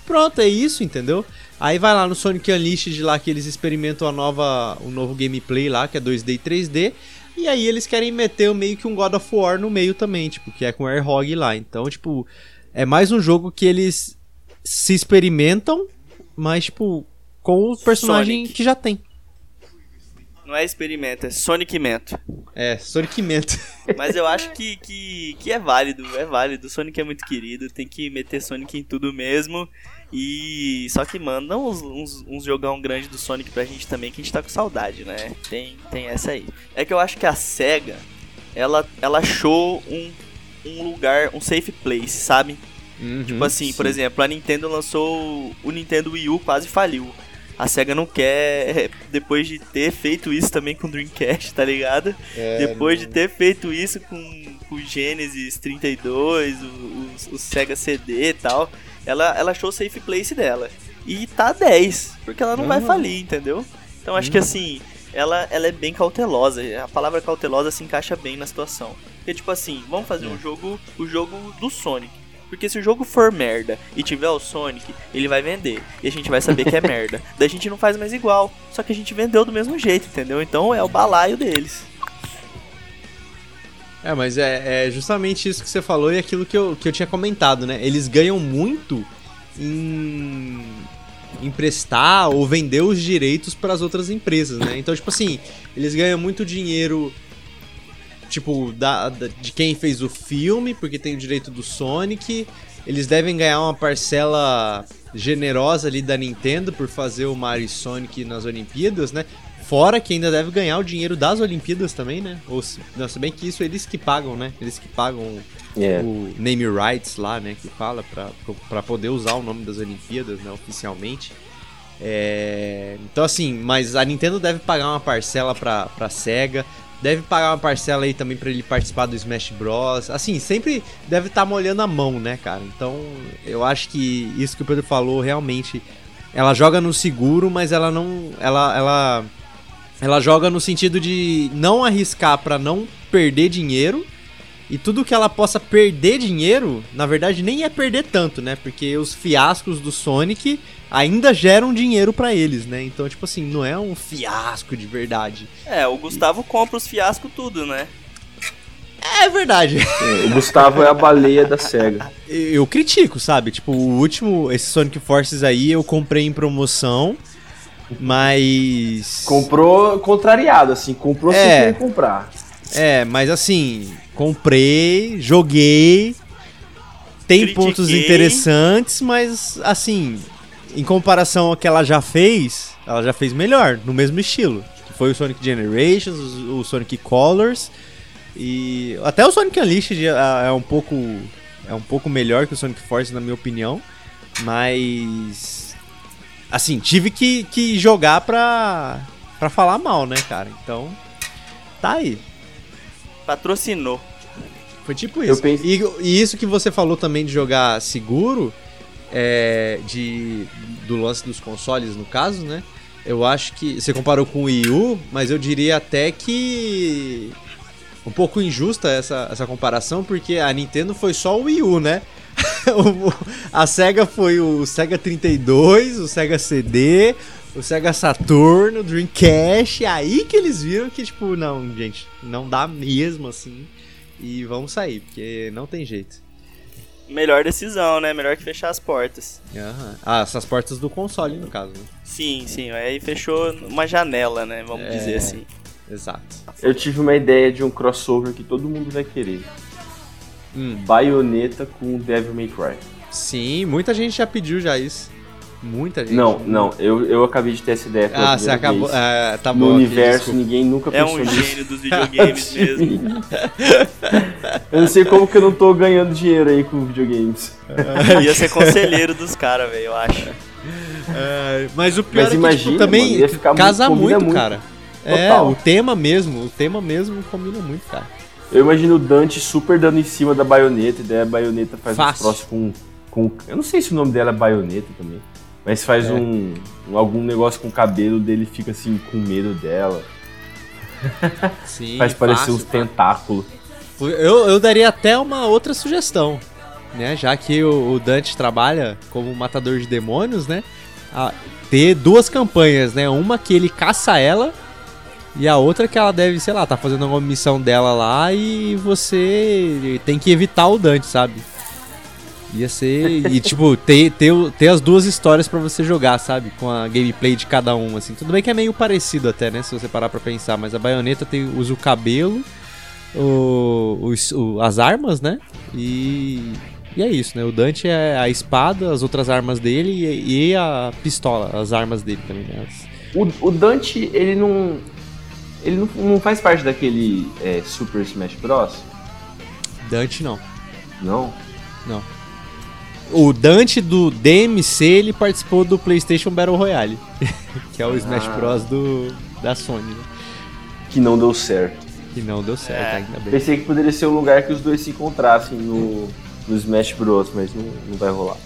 Pronto, é isso, entendeu? Aí vai lá no Sonic Unleashed lá que eles experimentam a nova, o novo gameplay lá, que é 2D e 3D. E aí eles querem meter meio que um God of War no meio também, tipo, que é com o Airhog lá. Então, tipo, é mais um jogo que eles se experimentam, mas, tipo, com o personagem Sonic. que já tem. Não é experimento, é Sonic Mento. É, Sonic Mento. Mas eu acho que, que, que é válido, é válido. Sonic é muito querido, tem que meter Sonic em tudo mesmo. E só que manda uns, uns, uns jogão grande do Sonic pra gente também, que a gente tá com saudade, né? Tem, tem essa aí. É que eu acho que a SEGA, ela, ela achou um, um lugar, um safe place, sabe? Tipo assim, por exemplo, a Nintendo lançou o Nintendo Wii U, quase faliu. A SEGA não quer, depois de ter feito isso também com o Dreamcast, tá ligado? depois de ter feito isso com, com o Genesis 32, o, o, o Sega CD e tal, ela, ela achou o safe place dela. E tá 10, porque ela não vai Uhum. falir, entendeu? Então acho que assim, ela, ela é bem cautelosa. A palavra cautelosa se encaixa bem na situação. Porque, tipo assim, vamos fazer um jogo, o jogo do Sonic. Porque se o jogo for merda e tiver o Sonic, ele vai vender. E a gente vai saber que é merda. Daí a gente não faz mais igual. Só que a gente vendeu do mesmo jeito, entendeu? Então é o balaio deles. É, mas é, é justamente isso que você falou e aquilo que eu, que eu tinha comentado, né? Eles ganham muito em emprestar ou vender os direitos para as outras empresas, né? Então, tipo assim, eles ganham muito dinheiro tipo da, da, de quem fez o filme, porque tem o direito do Sonic. Eles devem ganhar uma parcela generosa ali da Nintendo por fazer o Mario e Sonic nas Olimpíadas, né? Fora que ainda deve ganhar o dinheiro das Olimpíadas também, né? Ou se, não, se bem que isso eles que pagam, né? Eles que pagam É. o name rights lá, né? Que fala pra, pra poder usar o nome das Olimpíadas, né? Oficialmente. É, Então, assim, mas a Nintendo deve pagar uma parcela pra, pra SEGA. Deve pagar uma parcela aí também pra ele participar do Smash Bros. Assim, sempre deve estar molhando a mão, né, cara? Então, eu acho que isso que o Pedro falou realmente. Ela joga no seguro, mas ela não. Ela, ela, ela joga no sentido de não arriscar pra não perder dinheiro. E tudo que ela possa perder dinheiro, na verdade, nem é perder tanto, né? Porque os fiascos do Sonic ainda geram dinheiro pra eles, né? Então, tipo assim, não é um fiasco de verdade. É, o Gustavo compra os fiascos tudo, né? É verdade. É, o Gustavo é a baleia da SEGA. Eu critico, sabe? Tipo, o último, esse Sonic Forces aí, eu comprei em promoção, mas. Comprou contrariado, assim, comprou É. sem querer comprar. É, mas assim, comprei, joguei. Tem Critiquei. pontos interessantes, mas assim, em comparação ao que ela já fez, ela já fez melhor, no mesmo estilo. Que foi o Sonic Generations, o Sonic Colors e até o Sonic Unleashed é é um pouco é um pouco melhor que o Sonic Force na minha opinião, mas assim, tive que, que jogar pra, pra falar mal, né, cara? Então, tá aí. Patrocinou. Foi tipo Eu isso. E, e isso que você falou também de jogar seguro, é, de, do lance dos consoles, no caso, né? Eu acho que. Você comparou com o Wii U, mas eu diria até que. Um pouco injusta essa, essa comparação, porque a Nintendo foi só o Wii U, né? A SEGA foi o Sega 32, o Sega CD, o Sega Saturn, o Dreamcast, e aí que eles viram que, tipo, não, gente, não dá mesmo assim. E vamos sair, porque não tem jeito. Melhor decisão, né? Melhor que fechar as portas. Aham. Ah, essas portas do console, no caso, né? Sim, sim. Aí fechou uma janela, né? Vamos É. dizer assim. Exato. Eu tive uma ideia de um crossover que todo mundo vai querer. Hum. Baioneta com Devil May Cry. Sim, muita gente já pediu já isso. Muita gente. Não, não, eu, eu acabei de ter essa ideia pela Ah, você acabou. vez. Ah, tá No bom. universo, ninguém nunca É pensou um nisso. gênio dos videogames mesmo. Eu não sei como que eu não tô ganhando dinheiro aí com videogames. Ia ser conselheiro dos caras, velho, eu acho. É, mas o pior Mas é que imagina, tipo, também mano, casa muito- muito, cara. É, Total. o tema mesmo, o tema mesmo combina muito, cara. Eu imagino o Dante super dando em cima da baioneta, e daí a baioneta faz um Fácil. troço com, com. Eu não sei se o nome dela é baioneta também. Mas faz É. um, um- algum negócio com o cabelo dele fica assim com medo dela. Sim, faz parecer uns tentáculos. Eu, eu daria até uma outra sugestão, né? Já que o, o Dante trabalha como matador de demônios, né? A- ter duas campanhas, né? Uma que ele caça ela e a outra que ela deve, sei lá, tá fazendo alguma missão dela lá e você tem que evitar o Dante, sabe? Ia ser. E, tipo, ter, ter, ter as duas histórias pra você jogar, sabe? Com a gameplay de cada um, assim. Tudo bem que é meio parecido até, né? Se você parar pra pensar. Mas a baioneta tem, usa o cabelo, o, os- o- as armas, né? E. E é isso, né? O Dante é a espada, as outras armas dele e, e a pistola, as armas dele também, né? O, o Dante, ele não. Ele não, não faz parte daquele é, Super Smash Bros? Dante não. Não? O Dante do DMC, ele participou do PlayStation Battle Royale, que é o Smash Ah. Bros do, da Sony, né? Que não deu certo. Que não deu certo, É. ainda bem. Pensei que poderia ser o lugar que os dois se encontrassem no, no Smash Bros, mas não, não vai rolar.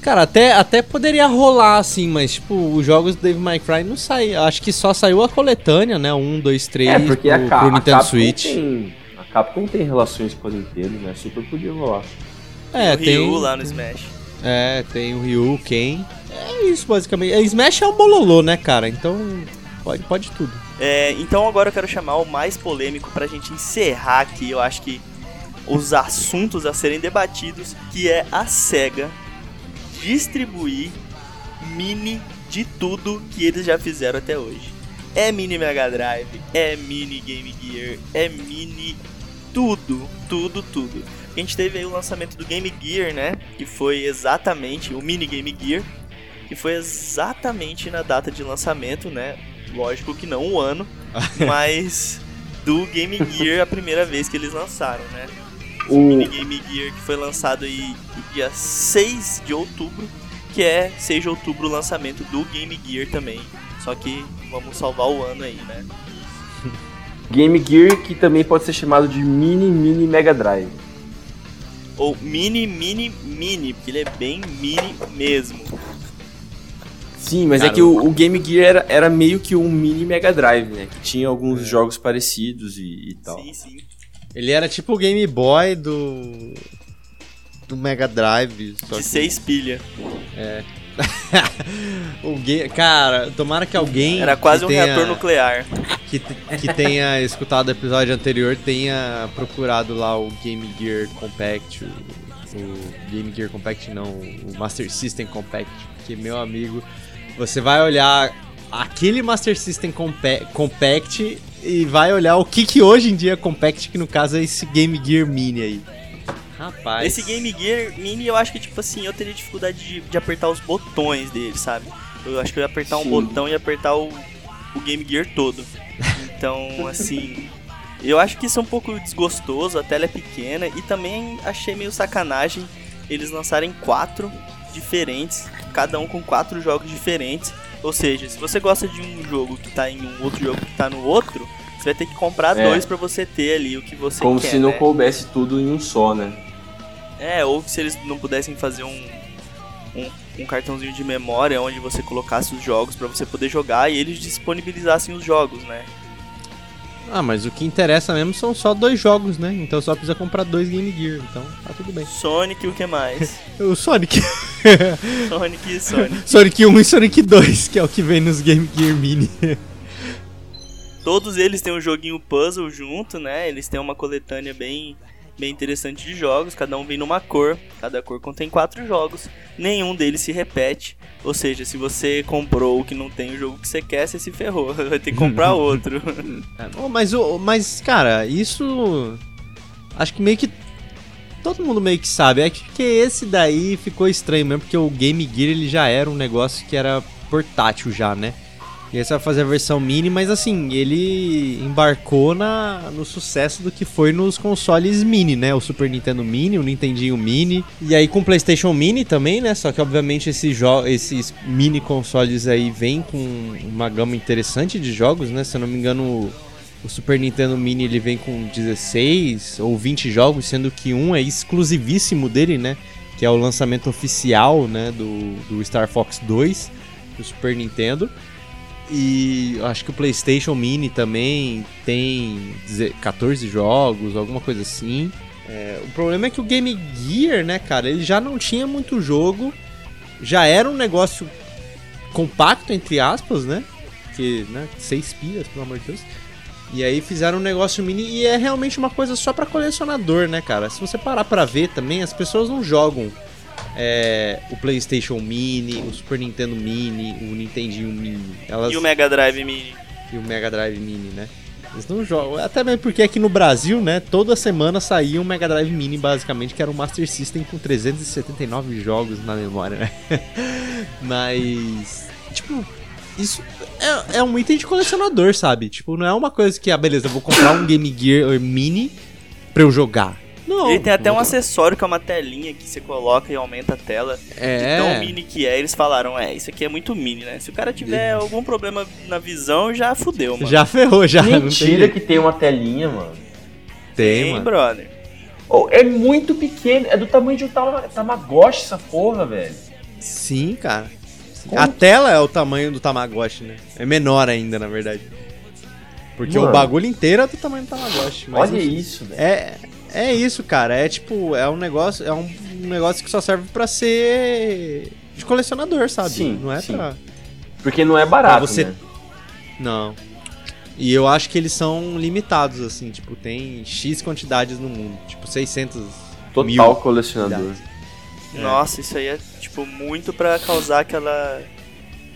Cara, até, até poderia rolar, assim, mas, tipo, os jogos do Dave May Cry não saíram. Acho que só saiu a coletânea, né? Um, dois, três É, porque pro, a, Ca- pro a Nintendo Capcom Switch. tem. A Capcom tem relações com a Nintendo, né? Super podia rolar. É, o tem. Ryu lá no Smash. É, tem o Ryu, o Ken. É isso, basicamente. É, Smash é um bololô, né, cara? Então, pode, pode tudo. É, então agora eu quero chamar o mais polêmico pra gente encerrar aqui, eu acho que os assuntos a serem debatidos, que é a SEGA distribuir mini de tudo que eles já fizeram até hoje. É mini Mega Drive, é mini Game Gear, é mini tudo, tudo, tudo. A gente teve aí o lançamento do Game Gear, né? Que foi exatamente o mini Game Gear, que foi exatamente na data de lançamento, né? Lógico que não o ano, mas do Game Gear a primeira vez que eles lançaram, né? O mini Game Gear que foi lançado aí dia 6 de outubro, que é 6 de outubro o lançamento do Game Gear também. Só que vamos salvar o ano aí, né? Game Gear que também pode ser chamado de Mini Mini Mega Drive. Ou Mini Mini Mini, porque ele é bem mini mesmo. Sim, mas é Cara, é que o, o, Game Gear era, era meio que um mini Mega Drive, né? Que tinha alguns é. jogos parecidos e, e, tal. Sim, sim. Ele era tipo o Game Boy do. do Mega Drive. Só de que... seis pilha. É. o game, cara, tomara que alguém. Era quase um tenha, reator nuclear. Que, que tenha escutado o episódio anterior, tenha procurado lá o Game Gear Compact. O, o Game Gear Compact, não, o Master System Compact. Porque, meu amigo, você vai olhar aquele Master System Compact e vai olhar o que, que hoje em dia é Compact, que no caso é esse Game Gear Mini aí. Rapaz. Esse Game Gear Mini eu acho que, tipo assim, eu teria dificuldade de, de apertar os botões dele, sabe? Eu acho que eu ia apertar Sim. um botão e apertar o, o Game Gear todo. Então, assim. Eu acho que isso é um pouco desgostoso, a tela é pequena e também achei meio sacanagem eles lançarem quatro diferentes, cada um com quatro jogos diferentes. Ou seja, se você gosta de um jogo que tá em um outro jogo que tá no outro, você vai ter que comprar é. dois para você ter ali o que você Como quer. Como se não né? coubesse tudo em um só, né? É, ou se eles não pudessem fazer um, um, um cartãozinho de memória onde você colocasse os jogos para você poder jogar e eles disponibilizassem os jogos, né? Ah, mas o que interessa mesmo são só dois jogos, né? Então só precisa comprar dois Game Gear, então tá tudo bem. Sonic e o que mais? o Sonic. Sonic e Sonic. Sonic 1 e Sonic 2, que é o que vem nos Game Gear Mini. Todos eles têm um joguinho puzzle junto, né? Eles têm uma coletânea bem bem interessante de jogos, cada um vem numa cor, cada cor contém quatro jogos, nenhum deles se repete, ou seja, se você comprou o que não tem o jogo que você quer, você se ferrou, vai ter que comprar outro. oh, mas, mas, cara, isso acho que meio que todo mundo meio que sabe, é que esse daí ficou estranho mesmo, porque o Game Gear ele já era um negócio que era portátil já, né? E aí você vai fazer a versão mini, mas assim, ele embarcou na, no sucesso do que foi nos consoles mini, né? O Super Nintendo Mini, o Nintendinho Mini. E aí com o PlayStation Mini também, né? Só que obviamente esses, esses mini consoles aí vêm com uma gama interessante de jogos, né? Se eu não me engano, o Super Nintendo Mini ele vem com 16 ou 20 jogos, sendo que um é exclusivíssimo dele, né? Que é o lançamento oficial, né? Do, do Star Fox 2 do Super Nintendo. E acho que o PlayStation Mini também tem 14 jogos, alguma coisa assim. É, o problema é que o Game Gear, né, cara, ele já não tinha muito jogo, já era um negócio compacto, entre aspas, né? Que, né, seis pias, pelo amor de Deus. E aí fizeram um negócio mini e é realmente uma coisa só para colecionador, né, cara? Se você parar pra ver também, as pessoas não jogam é, o PlayStation Mini, o Super Nintendo Mini, o Nintendinho Mini. Elas... E o Mega Drive Mini. E o Mega Drive Mini, né? Eles não jogam. Até mesmo porque aqui no Brasil, né, toda semana saía um Mega Drive Mini, basicamente, que era um Master System com 379 jogos na memória, né? Mas. Tipo, isso é, é um item de colecionador, sabe? Tipo, não é uma coisa que, ah, beleza, eu vou comprar um Game Gear Mini pra eu jogar. Não. Ele tem até um acessório que é uma telinha que você coloca e aumenta a tela. É. De tão mini que é, eles falaram, é, isso aqui é muito mini, né? Se o cara tiver algum problema na visão, já fudeu, mano. Já ferrou, já. Mentira tem... que tem uma telinha, mano. Tem, tem mano. brother. Oh, é muito pequeno, é do tamanho de um Tamagotchi essa porra, velho. Sim, cara. Como? A tela é o tamanho do Tamagotchi, né? É menor ainda, na verdade. Porque Mano. o bagulho inteiro é do tamanho do Tamagotchi. Olha isso, velho. É, é isso, cara. É tipo, é um negócio, é um negócio que só serve para ser de colecionador, sabe? Sim, não é sim. pra. Porque não é barato, pra você... né? Não. E eu acho que eles são limitados, assim, tipo, tem X quantidades no mundo. Tipo, 600 Total mil colecionador. É. Nossa, isso aí é, tipo, muito pra causar aquela.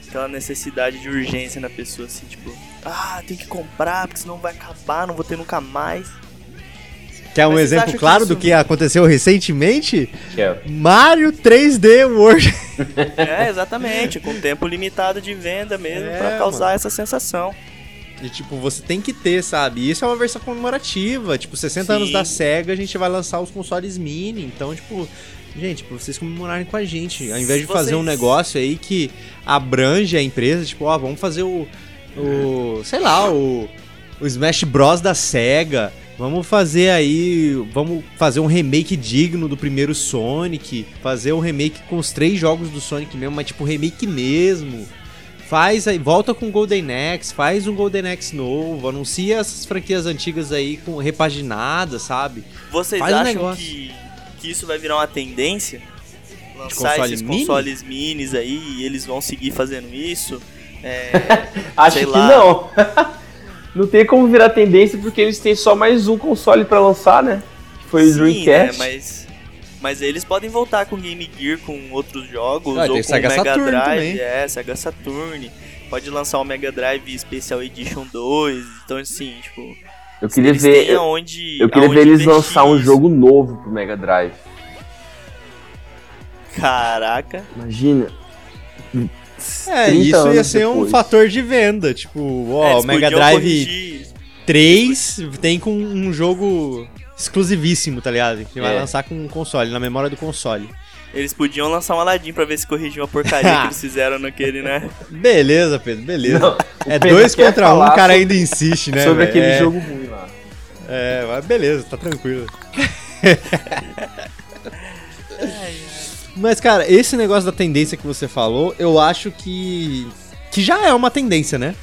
aquela necessidade de urgência na pessoa, assim, tipo, ah, tem que comprar, porque senão vai acabar, não vou ter nunca mais. Quer um Mas vocês exemplo que claro isso- do que aconteceu recentemente? Quero. Mario 3D World. É, exatamente, com tempo limitado de venda mesmo, É, pra causar mano. essa sensação. E, tipo, você tem que ter, sabe? E Isso é uma versão comemorativa. Tipo, 60 anos Sim. da SEGA, a gente vai lançar os consoles mini. Então, tipo, gente, pra vocês comemorarem com a gente. Ao invés de fazer um Vocês- negócio aí que abrange a empresa, tipo, ó, vamos fazer o. o sei lá, o. O Smash Bros da SEGA. Vamos fazer aí. Vamos fazer um remake digno do primeiro Sonic. Fazer um remake com os três jogos do Sonic mesmo, mas tipo, remake mesmo. Faz aí, volta com o Golden Axe, faz um Golden Axe novo, anuncia essas franquias antigas aí com repaginadas, sabe? Vocês Faz um acham negócio. que, que isso vai virar uma tendência? Lançar console esses mini? consoles minis aí e eles vão seguir fazendo isso? É, Acho Sei que lá. não. não tem como virar tendência porque eles têm só mais um console pra lançar, né? Que foi o sim, Dreamcast. né, mas, mas eles podem voltar com Game Gear, com outros jogos, Ah, tem ou com Sega o Mega Saturn Drive, também. é, Sega Saturn. Pode lançar o Mega Drive Special Edition 2, então assim, tipo... Eu queria eles ver. têm Eu, aonde, eu queria ver eles lançar um jogo novo pro Mega Drive. Caraca. Imagina. É, 30 isso ia ser um depois. fator de venda. Tipo, É, ó, o Mega Drive corrigir 3 tem com um jogo exclusivíssimo, tá ligado? Que vai É. lançar com um console, na memória do console. Eles podiam lançar um Aladdin pra ver se corrigiam a porcaria que eles fizeram naquele, né? Beleza, Pedro, beleza. Não, é Pedro dois contra um, o cara ainda insiste, né? sobre velho? aquele é, jogo ruim lá. É, mas beleza, tá tranquilo. Mas, cara, esse negócio da tendência que você falou, eu acho que. que já é uma tendência, né?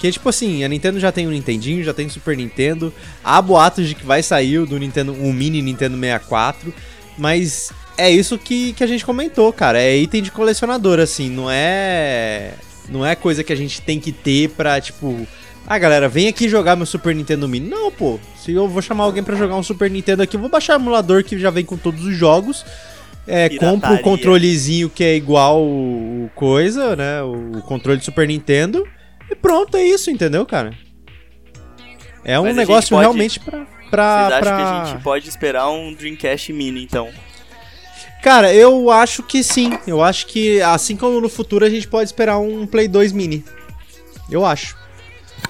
Que tipo assim, a Nintendo já tem o Nintendinho, já tem o Super Nintendo. Há boatos de que vai sair o do Nintendo, um mini Nintendo 64. Mas é isso que, que a gente comentou, cara. É item de colecionador, assim, não é. Não é coisa que a gente tem que ter pra, tipo. Ah, galera, vem aqui jogar meu Super Nintendo Mini. Não, pô. Se eu vou chamar alguém pra jogar um Super Nintendo aqui, eu vou baixar o emulador que já vem com todos os jogos. É, compro o controlezinho que é igual o coisa, né? O controle do Super Nintendo. E pronto, é isso, entendeu, cara? É um Mas negócio pode- realmente pra. pra, Vocês acham pra... que a gente pode esperar um Dreamcast Mini, então? Cara, eu acho que sim. Eu acho que, assim como no futuro, a gente pode esperar um Play 2 Mini. Eu acho.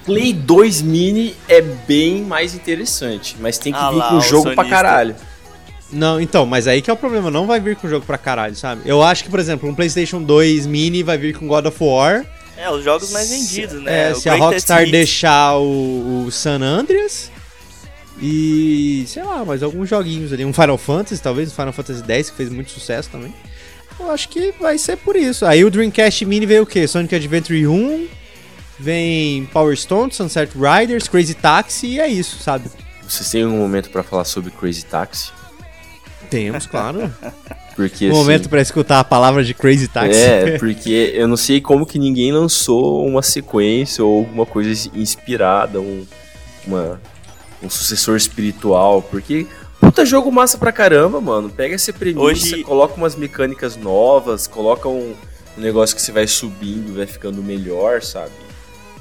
Play 2 Mini é bem mais interessante, mas tem que Ah vir lá, com o jogo pra sonista. caralho. Não, então, mas aí que é o problema, não vai vir com jogo pra caralho, sabe? Eu acho que, por exemplo, um PlayStation 2 Mini vai vir com God of War. É, os jogos mais vendidos, né? É, O se a Greatest Rockstar Hits. deixar o, o San Andreas. E, sei lá, mais alguns joguinhos ali. Um Final Fantasy, talvez, um Final Fantasy X, que fez muito sucesso também. Eu acho que vai ser por isso. Aí o Dreamcast Mini veio o quê? Sonic Adventure 1, vem Power Stone, Sunset Riders, Crazy Taxi e é isso, sabe? Vocês têm um momento pra falar sobre Crazy Taxi? Temos, claro. Porque um assim, momento pra escutar a palavra de Crazy Taxi. É, porque eu não sei como que ninguém lançou uma sequência ou alguma coisa inspirada, um, uma, um sucessor espiritual, porque puta jogo massa pra caramba, mano. Pega essa premissa, Hoje- coloca umas mecânicas novas, coloca um, um negócio que você vai subindo, vai ficando melhor, sabe?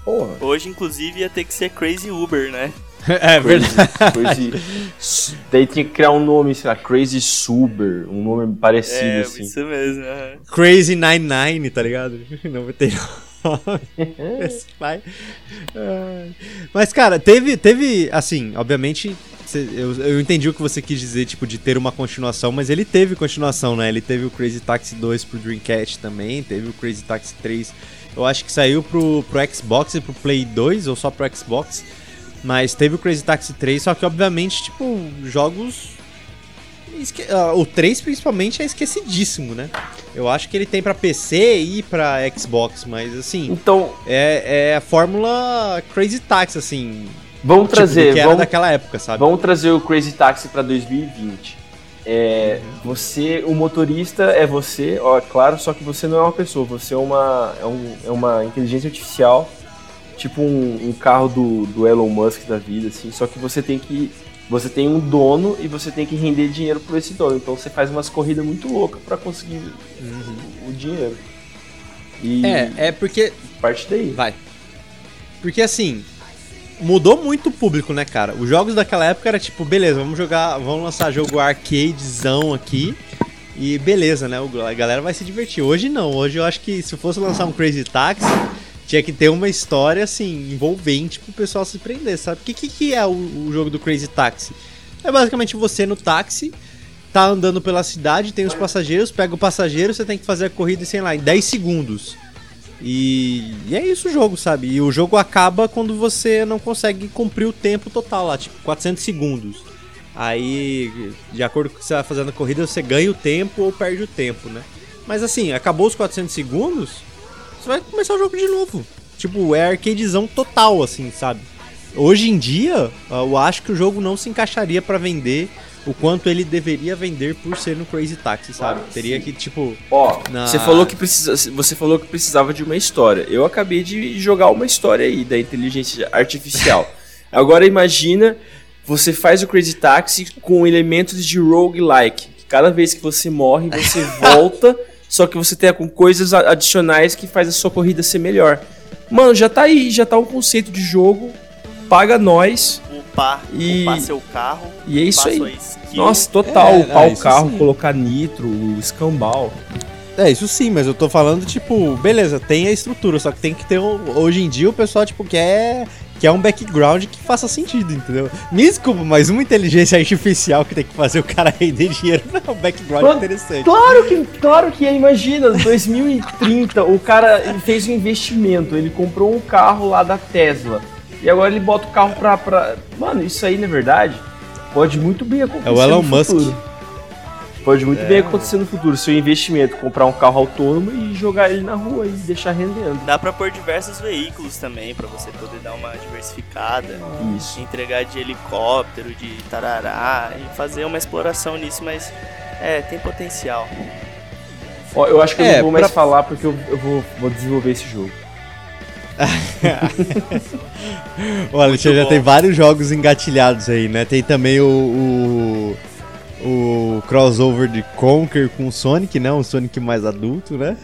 Porra. Hoje, inclusive, ia ter que ser Crazy Uber, né? é verdade. Crazy, crazy, daí tinha que criar um nome, sei lá, Crazy Suber, um nome parecido É, assim. isso mesmo. aham. Crazy 99, tá ligado? 99. Esse pai. Ai. Mas, cara, teve, teve, assim, obviamente, eu, eu entendi o que você quis dizer, tipo, de ter uma continuação, mas ele teve continuação, né? Ele teve o Crazy Taxi 2 pro Dreamcast também, teve o Crazy Taxi 3, eu acho que saiu pro, pro Xbox e pro Play 2, ou só pro Xbox, mas teve o Crazy Taxi 3, só que, obviamente, tipo, jogos... esque- ah, O 3 principalmente é esquecidíssimo, né? Eu acho que ele tem pra PC e pra Xbox, mas assim, Então, é, é a fórmula Crazy Taxi, assim. vamos tipo, trazer, que era vamos, daquela época, sabe? Vamos trazer o Crazy Taxi para 2020. É, você, o motorista é você, ó, claro, só que você não é uma pessoa, você é uma, é um- é uma inteligência artificial tipo um, um carro do, do Elon Musk da vida, assim, só que você tem que. Você tem um dono e você tem que render dinheiro por esse dono. Então você faz umas corridas muito loucas para conseguir o dinheiro. E É, é porque. parte daí. Vai. Porque assim. Mudou muito o público, né, cara? Os jogos daquela época era tipo, beleza, vamos jogar, vamos lançar jogo arcadezão aqui. E beleza, né? A galera vai se divertir. Hoje não, hoje eu acho que se fosse lançar um Crazy Taxi, tinha que ter uma história assim, envolvente pro pessoal se prender, sabe? O que, que, que é o, o jogo do Crazy Taxi? É basicamente você no táxi, tá andando pela cidade, tem os passageiros, pega o passageiro, você tem que fazer a corrida, sei lá, em 10 segundos. E, e é isso o jogo, sabe? E o jogo acaba quando você não consegue cumprir o tempo total lá, tipo 400 segundos. Aí, de acordo com o que você vai fazendo a corrida, você ganha o tempo ou perde o tempo, né? Mas assim, acabou os 400 segundos, você vai começar o jogo de novo. Tipo, é arcadezão total, assim, sabe? Hoje em dia, ah, eu acho que o jogo não se encaixaria pra vender o quanto ele deveria vender por ser no Crazy Taxi, sabe? Teria que, tipo, Ó, na... você falou que precisa, você falou que precisava de uma história. Eu acabei de jogar uma história aí da inteligência artificial. Agora imagina você faz o Crazy Taxi com elementos de roguelike. Cada vez que você morre, você volta, só que você tem com coisas adicionais que faz a sua corrida ser melhor. Mano, já tá aí, já tá um conceito de jogo. Paga nós. Upar, E- upar seu carro. E é isso aí. Nossa, total, É, upar ah, o carro, sim. colocar nitro, o escambau. É, isso sim, mas eu tô falando, tipo, beleza, tem a estrutura, só que tem que ter. um- Hoje em dia o pessoal, tipo, quer, quer um background que faça sentido, entendeu? Me desculpa, mas uma inteligência artificial que tem que fazer o cara render dinheiro não é um background Claro- interessante. Claro que, claro que é, imagina, 2030, o cara fez um investimento, ele comprou um carro lá da Tesla. E agora ele bota o carro pra. pra... Mano, isso aí, na verdade, pode muito bem acontecer. É o Elon Musk. Pode muito bem acontecer no futuro. Seu investimento, comprar um carro autônomo e jogar ele na rua e deixar rendendo. Dá pra pôr diversos veículos também, pra você poder dar uma diversificada. Isso. Entregar de helicóptero, de tarará, e fazer uma exploração nisso, mas é, tem potencial. Ó, eu acho que eu É, não vou mais pra- falar porque eu, eu vou, vou desenvolver esse jogo. O Alexandre já tem vários jogos engatilhados aí, né? Tem também o, o, o crossover de Conker com o Sonic, né? Um Sonic mais adulto, né?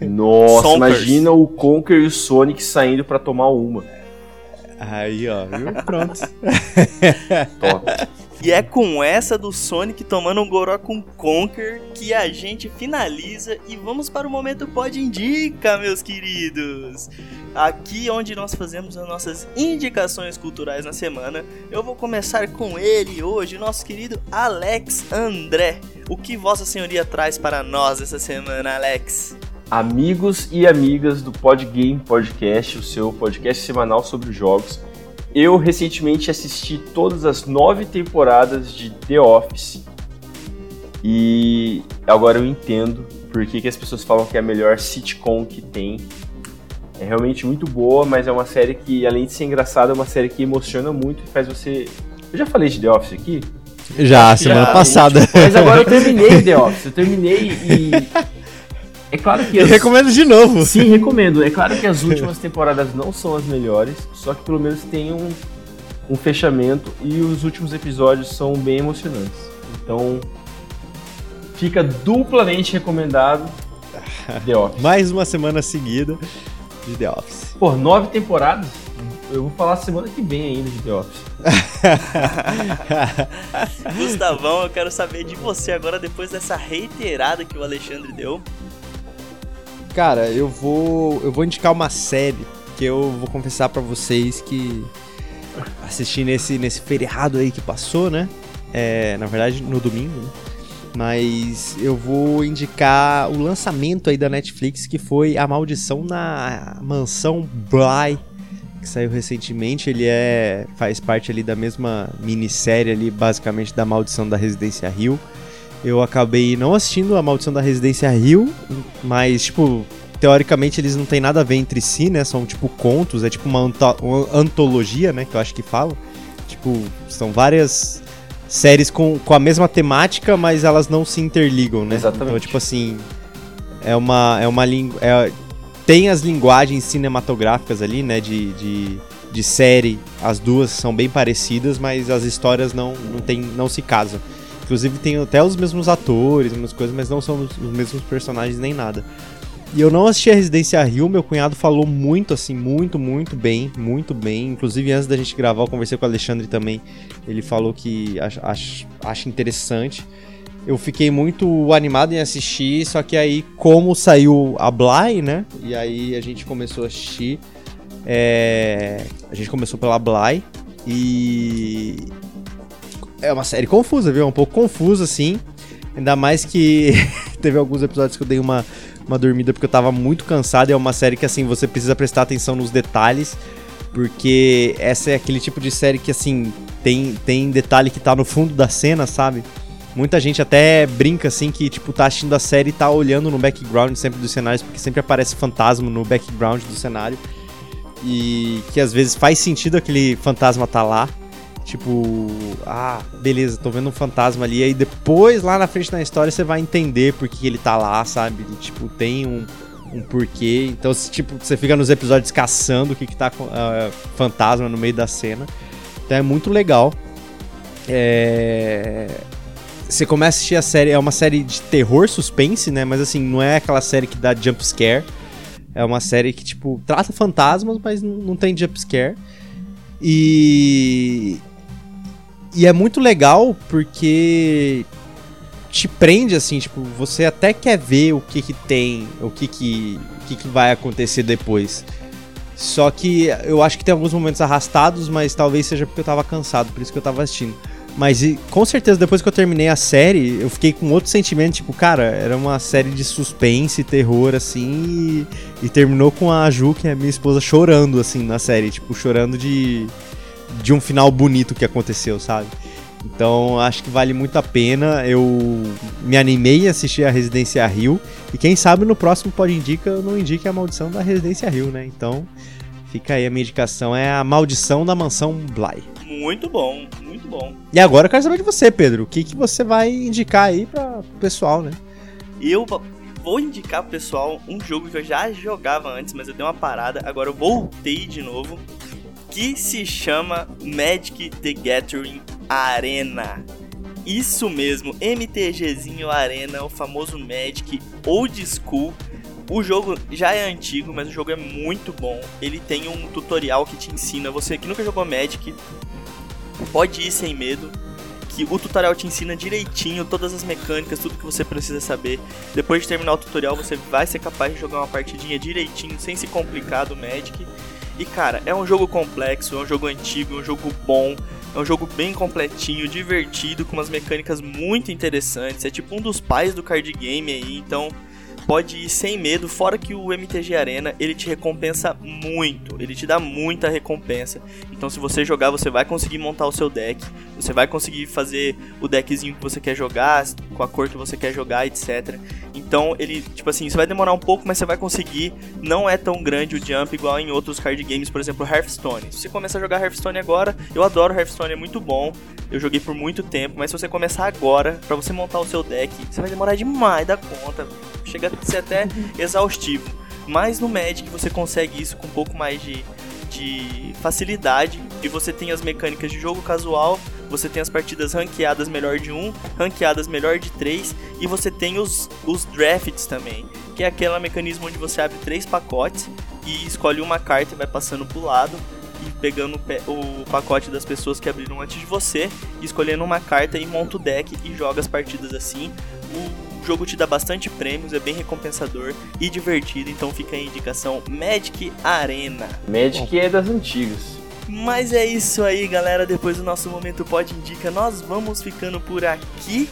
Nossa, Sonkers. imagina o Conker e o Sonic saindo pra tomar uma. Aí, ó, viu? Pronto. Top. E é com essa do Sonic tomando um goró com Conker que a gente finaliza e vamos para o momento Pod Indica, meus queridos. Aqui onde nós fazemos as nossas indicações culturais na semana. Eu vou começar com ele hoje, nosso querido Alex André. O que Vossa Senhoria traz para nós essa semana, Alex? Amigos e amigas do Podgame Podcast, o seu podcast semanal sobre jogos. Eu recentemente assisti todas as nove temporadas de The Office. E agora eu entendo por que, que as pessoas falam que é a melhor sitcom que tem. É realmente muito boa, mas é uma série que, além de ser engraçada, é uma série que emociona muito e faz você. Eu já falei de The Office aqui? Já, semana Já, passada. Mas agora eu terminei The Office. Eu terminei e. É claro que. Eu as- recomendo de novo. Sim, recomendo. É claro que as últimas temporadas não são as melhores, só que pelo menos tem um, um fechamento e os últimos episódios são bem emocionantes. Então, fica duplamente recomendado The Office. Mais uma semana seguida de The Office. Pô, nove temporadas? Eu vou falar semana que vem ainda de The Office. Gustavão, eu quero saber de você agora depois dessa reiterada que o Alexandre deu. Cara, eu vou eu vou indicar uma série que eu vou confessar pra vocês que assisti nesse nesse feriado aí que passou, né? É, na verdade no domingo, né? Mas eu vou indicar o lançamento aí da Netflix que foi A Maldição na Mansão Bly, que saiu recentemente. Ele é faz parte ali da mesma minissérie ali, basicamente da Maldição da Residência Rio. Eu acabei não assistindo a Maldição da Residência Rio, mas, tipo, teoricamente eles não têm nada a ver entre si, né? São, tipo, contos, é tipo uma, anto- uma antologia, né? Que eu acho que falam. Tipo, são várias séries com, com a mesma temática, mas elas não se interligam, né? Exatamente. Então, tipo assim, é uma, é uma língua... É, tem as linguagens cinematográficas ali, né? De, de, de série, as duas são bem parecidas, mas as histórias não, não, tem, não se casam. Inclusive tem até os mesmos atores, as mesmas coisas, mas não são os, os mesmos personagens nem nada. E eu não assisti a Residência Rio, meu cunhado falou muito, assim, muito, muito bem, muito bem. Inclusive, antes da gente gravar, eu conversei com o Alexandre também. Ele falou que acha, acha interessante. Eu fiquei muito animado em assistir, só que aí, como saiu a Bly, né? E aí a gente começou a assistir. É... A gente começou pela Bly. E. É uma série confusa, viu? É um pouco confusa, assim. Ainda mais que teve alguns episódios que eu dei uma uma dormida porque eu tava muito cansado. É uma série que, assim, você precisa prestar atenção nos detalhes. Porque essa é aquele tipo de série que, assim, tem, tem detalhe que tá no fundo da cena, sabe? Muita gente até brinca, assim, que, tipo, tá assistindo a série e tá olhando no background sempre dos cenários, porque sempre aparece fantasma no background do cenário. E que às vezes faz sentido aquele fantasma tá lá. Tipo, ah, beleza, tô vendo um fantasma ali. Aí depois, lá na frente na história, você vai entender por que ele tá lá, sabe? E, tipo, tem um, um porquê. Então, tipo, você fica nos episódios caçando o que, que tá uh, fantasma no meio da cena. Então é muito legal. É... Você começa a assistir a série, é uma série de terror suspense, né? Mas assim, não é aquela série que dá jump scare. É uma série que, tipo, trata fantasmas, mas não tem jump scare. E e é muito legal porque te prende assim, tipo, você até quer ver o que que tem, o que que, o que, que vai acontecer depois. Só que eu acho que tem alguns momentos arrastados, mas talvez seja porque eu tava cansado, por isso que eu tava assistindo. Mas e, com certeza, depois que eu terminei a série, eu fiquei com outro sentimento, tipo, cara, era uma série de suspense, terror, assim, e, e terminou com a Ju, que é minha esposa, chorando, assim, na série, tipo, chorando de, de um final bonito que aconteceu, sabe? Então acho que vale muito a pena. Eu me animei a assistir a Residência Rio. E quem sabe no próximo Pode Indica eu não indique a maldição da Residência Rio, né? Então fica aí a minha indicação: é a maldição da mansão Bly. Muito bom, muito bom. E agora eu quero saber de você, Pedro. O que, que você vai indicar aí para o pessoal, né? Eu vou indicar pro pessoal um jogo que eu já jogava antes, mas eu dei uma parada. Agora eu voltei de novo que se chama Magic the Gathering Arena. Isso mesmo, MTGzinho Arena, o famoso Magic Old School. O jogo já é antigo, mas o jogo é muito bom. Ele tem um tutorial que te ensina, você que nunca jogou Magic, pode ir sem medo, que o tutorial te ensina direitinho todas as mecânicas, tudo que você precisa saber. Depois de terminar o tutorial, você vai ser capaz de jogar uma partidinha direitinho, sem se complicar do Magic. E cara, é um jogo complexo, é um jogo antigo, é um jogo bom, é um jogo bem completinho, divertido, com umas mecânicas muito interessantes. É tipo um dos pais do card game aí, então pode ir sem medo, fora que o MTG Arena, ele te recompensa muito, ele te dá muita recompensa. Então se você jogar, você vai conseguir montar o seu deck, você vai conseguir fazer o deckzinho que você quer jogar, com a cor que você quer jogar, etc. Então ele, tipo assim, você vai demorar um pouco, mas você vai conseguir. Não é tão grande o jump igual em outros card games, por exemplo, Hearthstone. Se você começar a jogar Hearthstone agora, eu adoro Hearthstone, é muito bom. Eu joguei por muito tempo, mas se você começar agora, para você montar o seu deck, você vai demorar demais da conta. Chega a ser até exaustivo. Mas no Magic você consegue isso com um pouco mais de, de facilidade e você tem as mecânicas de jogo casual, você tem as partidas ranqueadas melhor de um, ranqueadas melhor de três e você tem os, os drafts também, que é aquele mecanismo onde você abre três pacotes e escolhe uma carta e vai passando pro lado e pegando o pacote das pessoas que abriram antes de você, escolhendo uma carta e monta o deck e joga as partidas assim. O jogo te dá bastante prêmios, é bem recompensador e divertido, então fica a indicação Magic Arena. Magic é das antigas. Mas é isso aí, galera. Depois do nosso momento pode indica, nós vamos ficando por aqui.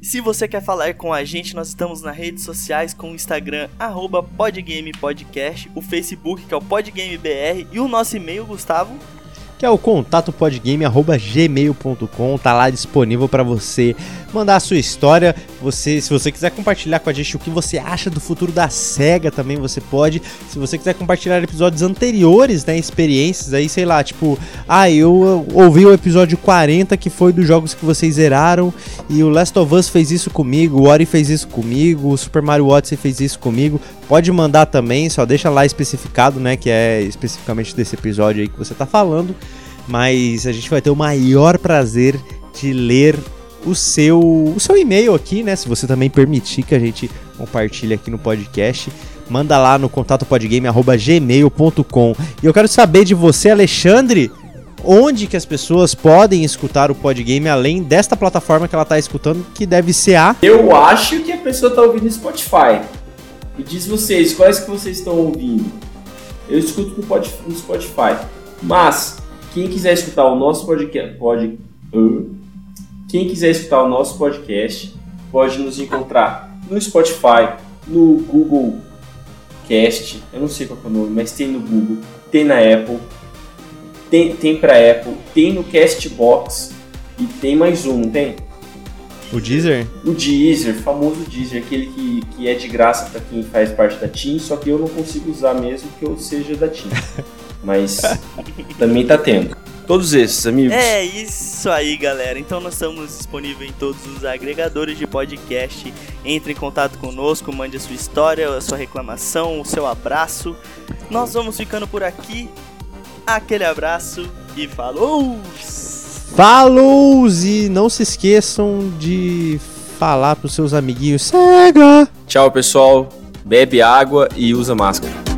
Se você quer falar com a gente, nós estamos nas redes sociais com o Instagram, arroba podgamepodcast, o Facebook, que é o podgamebr, e o nosso e-mail, Gustavo, que é o contato podgame@gmail.com, tá lá disponível para você mandar a sua história. Você, se você quiser compartilhar com a gente o que você acha do futuro da SEGA, também você pode. Se você quiser compartilhar episódios anteriores, né, experiências aí, sei lá, tipo, ah, eu ouvi o episódio 40 que foi dos jogos que vocês zeraram e o Last of Us fez isso comigo, o Ori fez isso comigo, o Super Mario Odyssey fez isso comigo. Pode mandar também, só deixa lá especificado, né, que é especificamente desse episódio aí que você tá falando. Mas a gente vai ter o maior prazer de ler o seu, o seu e-mail aqui, né? Se você também permitir que a gente compartilhe aqui no podcast. Manda lá no contatopodgame.gmail.com E eu quero saber de você, Alexandre, onde que as pessoas podem escutar o Podgame além desta plataforma que ela está escutando, que deve ser a... Eu acho que a pessoa está ouvindo Spotify. E diz vocês, quais que vocês estão ouvindo? Eu escuto no Spotify. Mas, quem quiser escutar o nosso podcast... Pode, uh, quem quiser escutar o nosso podcast pode nos encontrar no Spotify, no Google Cast, eu não sei qual é o nome, mas tem no Google, tem na Apple, tem, tem para Apple, tem no Castbox e tem mais um, não tem? O Deezer? O Deezer, famoso Deezer, aquele que, que é de graça para quem faz parte da Team, só que eu não consigo usar mesmo que eu seja da Team. Mas também tá tendo. Todos esses, amigos. É isso aí, galera. Então nós estamos disponíveis em todos os agregadores de podcast. Entre em contato conosco, mande a sua história, a sua reclamação, o seu abraço. Nós vamos ficando por aqui. Aquele abraço e falou! Falou! E não se esqueçam de falar pros seus amiguinhos. Cega! Tchau, pessoal. Bebe água e usa máscara.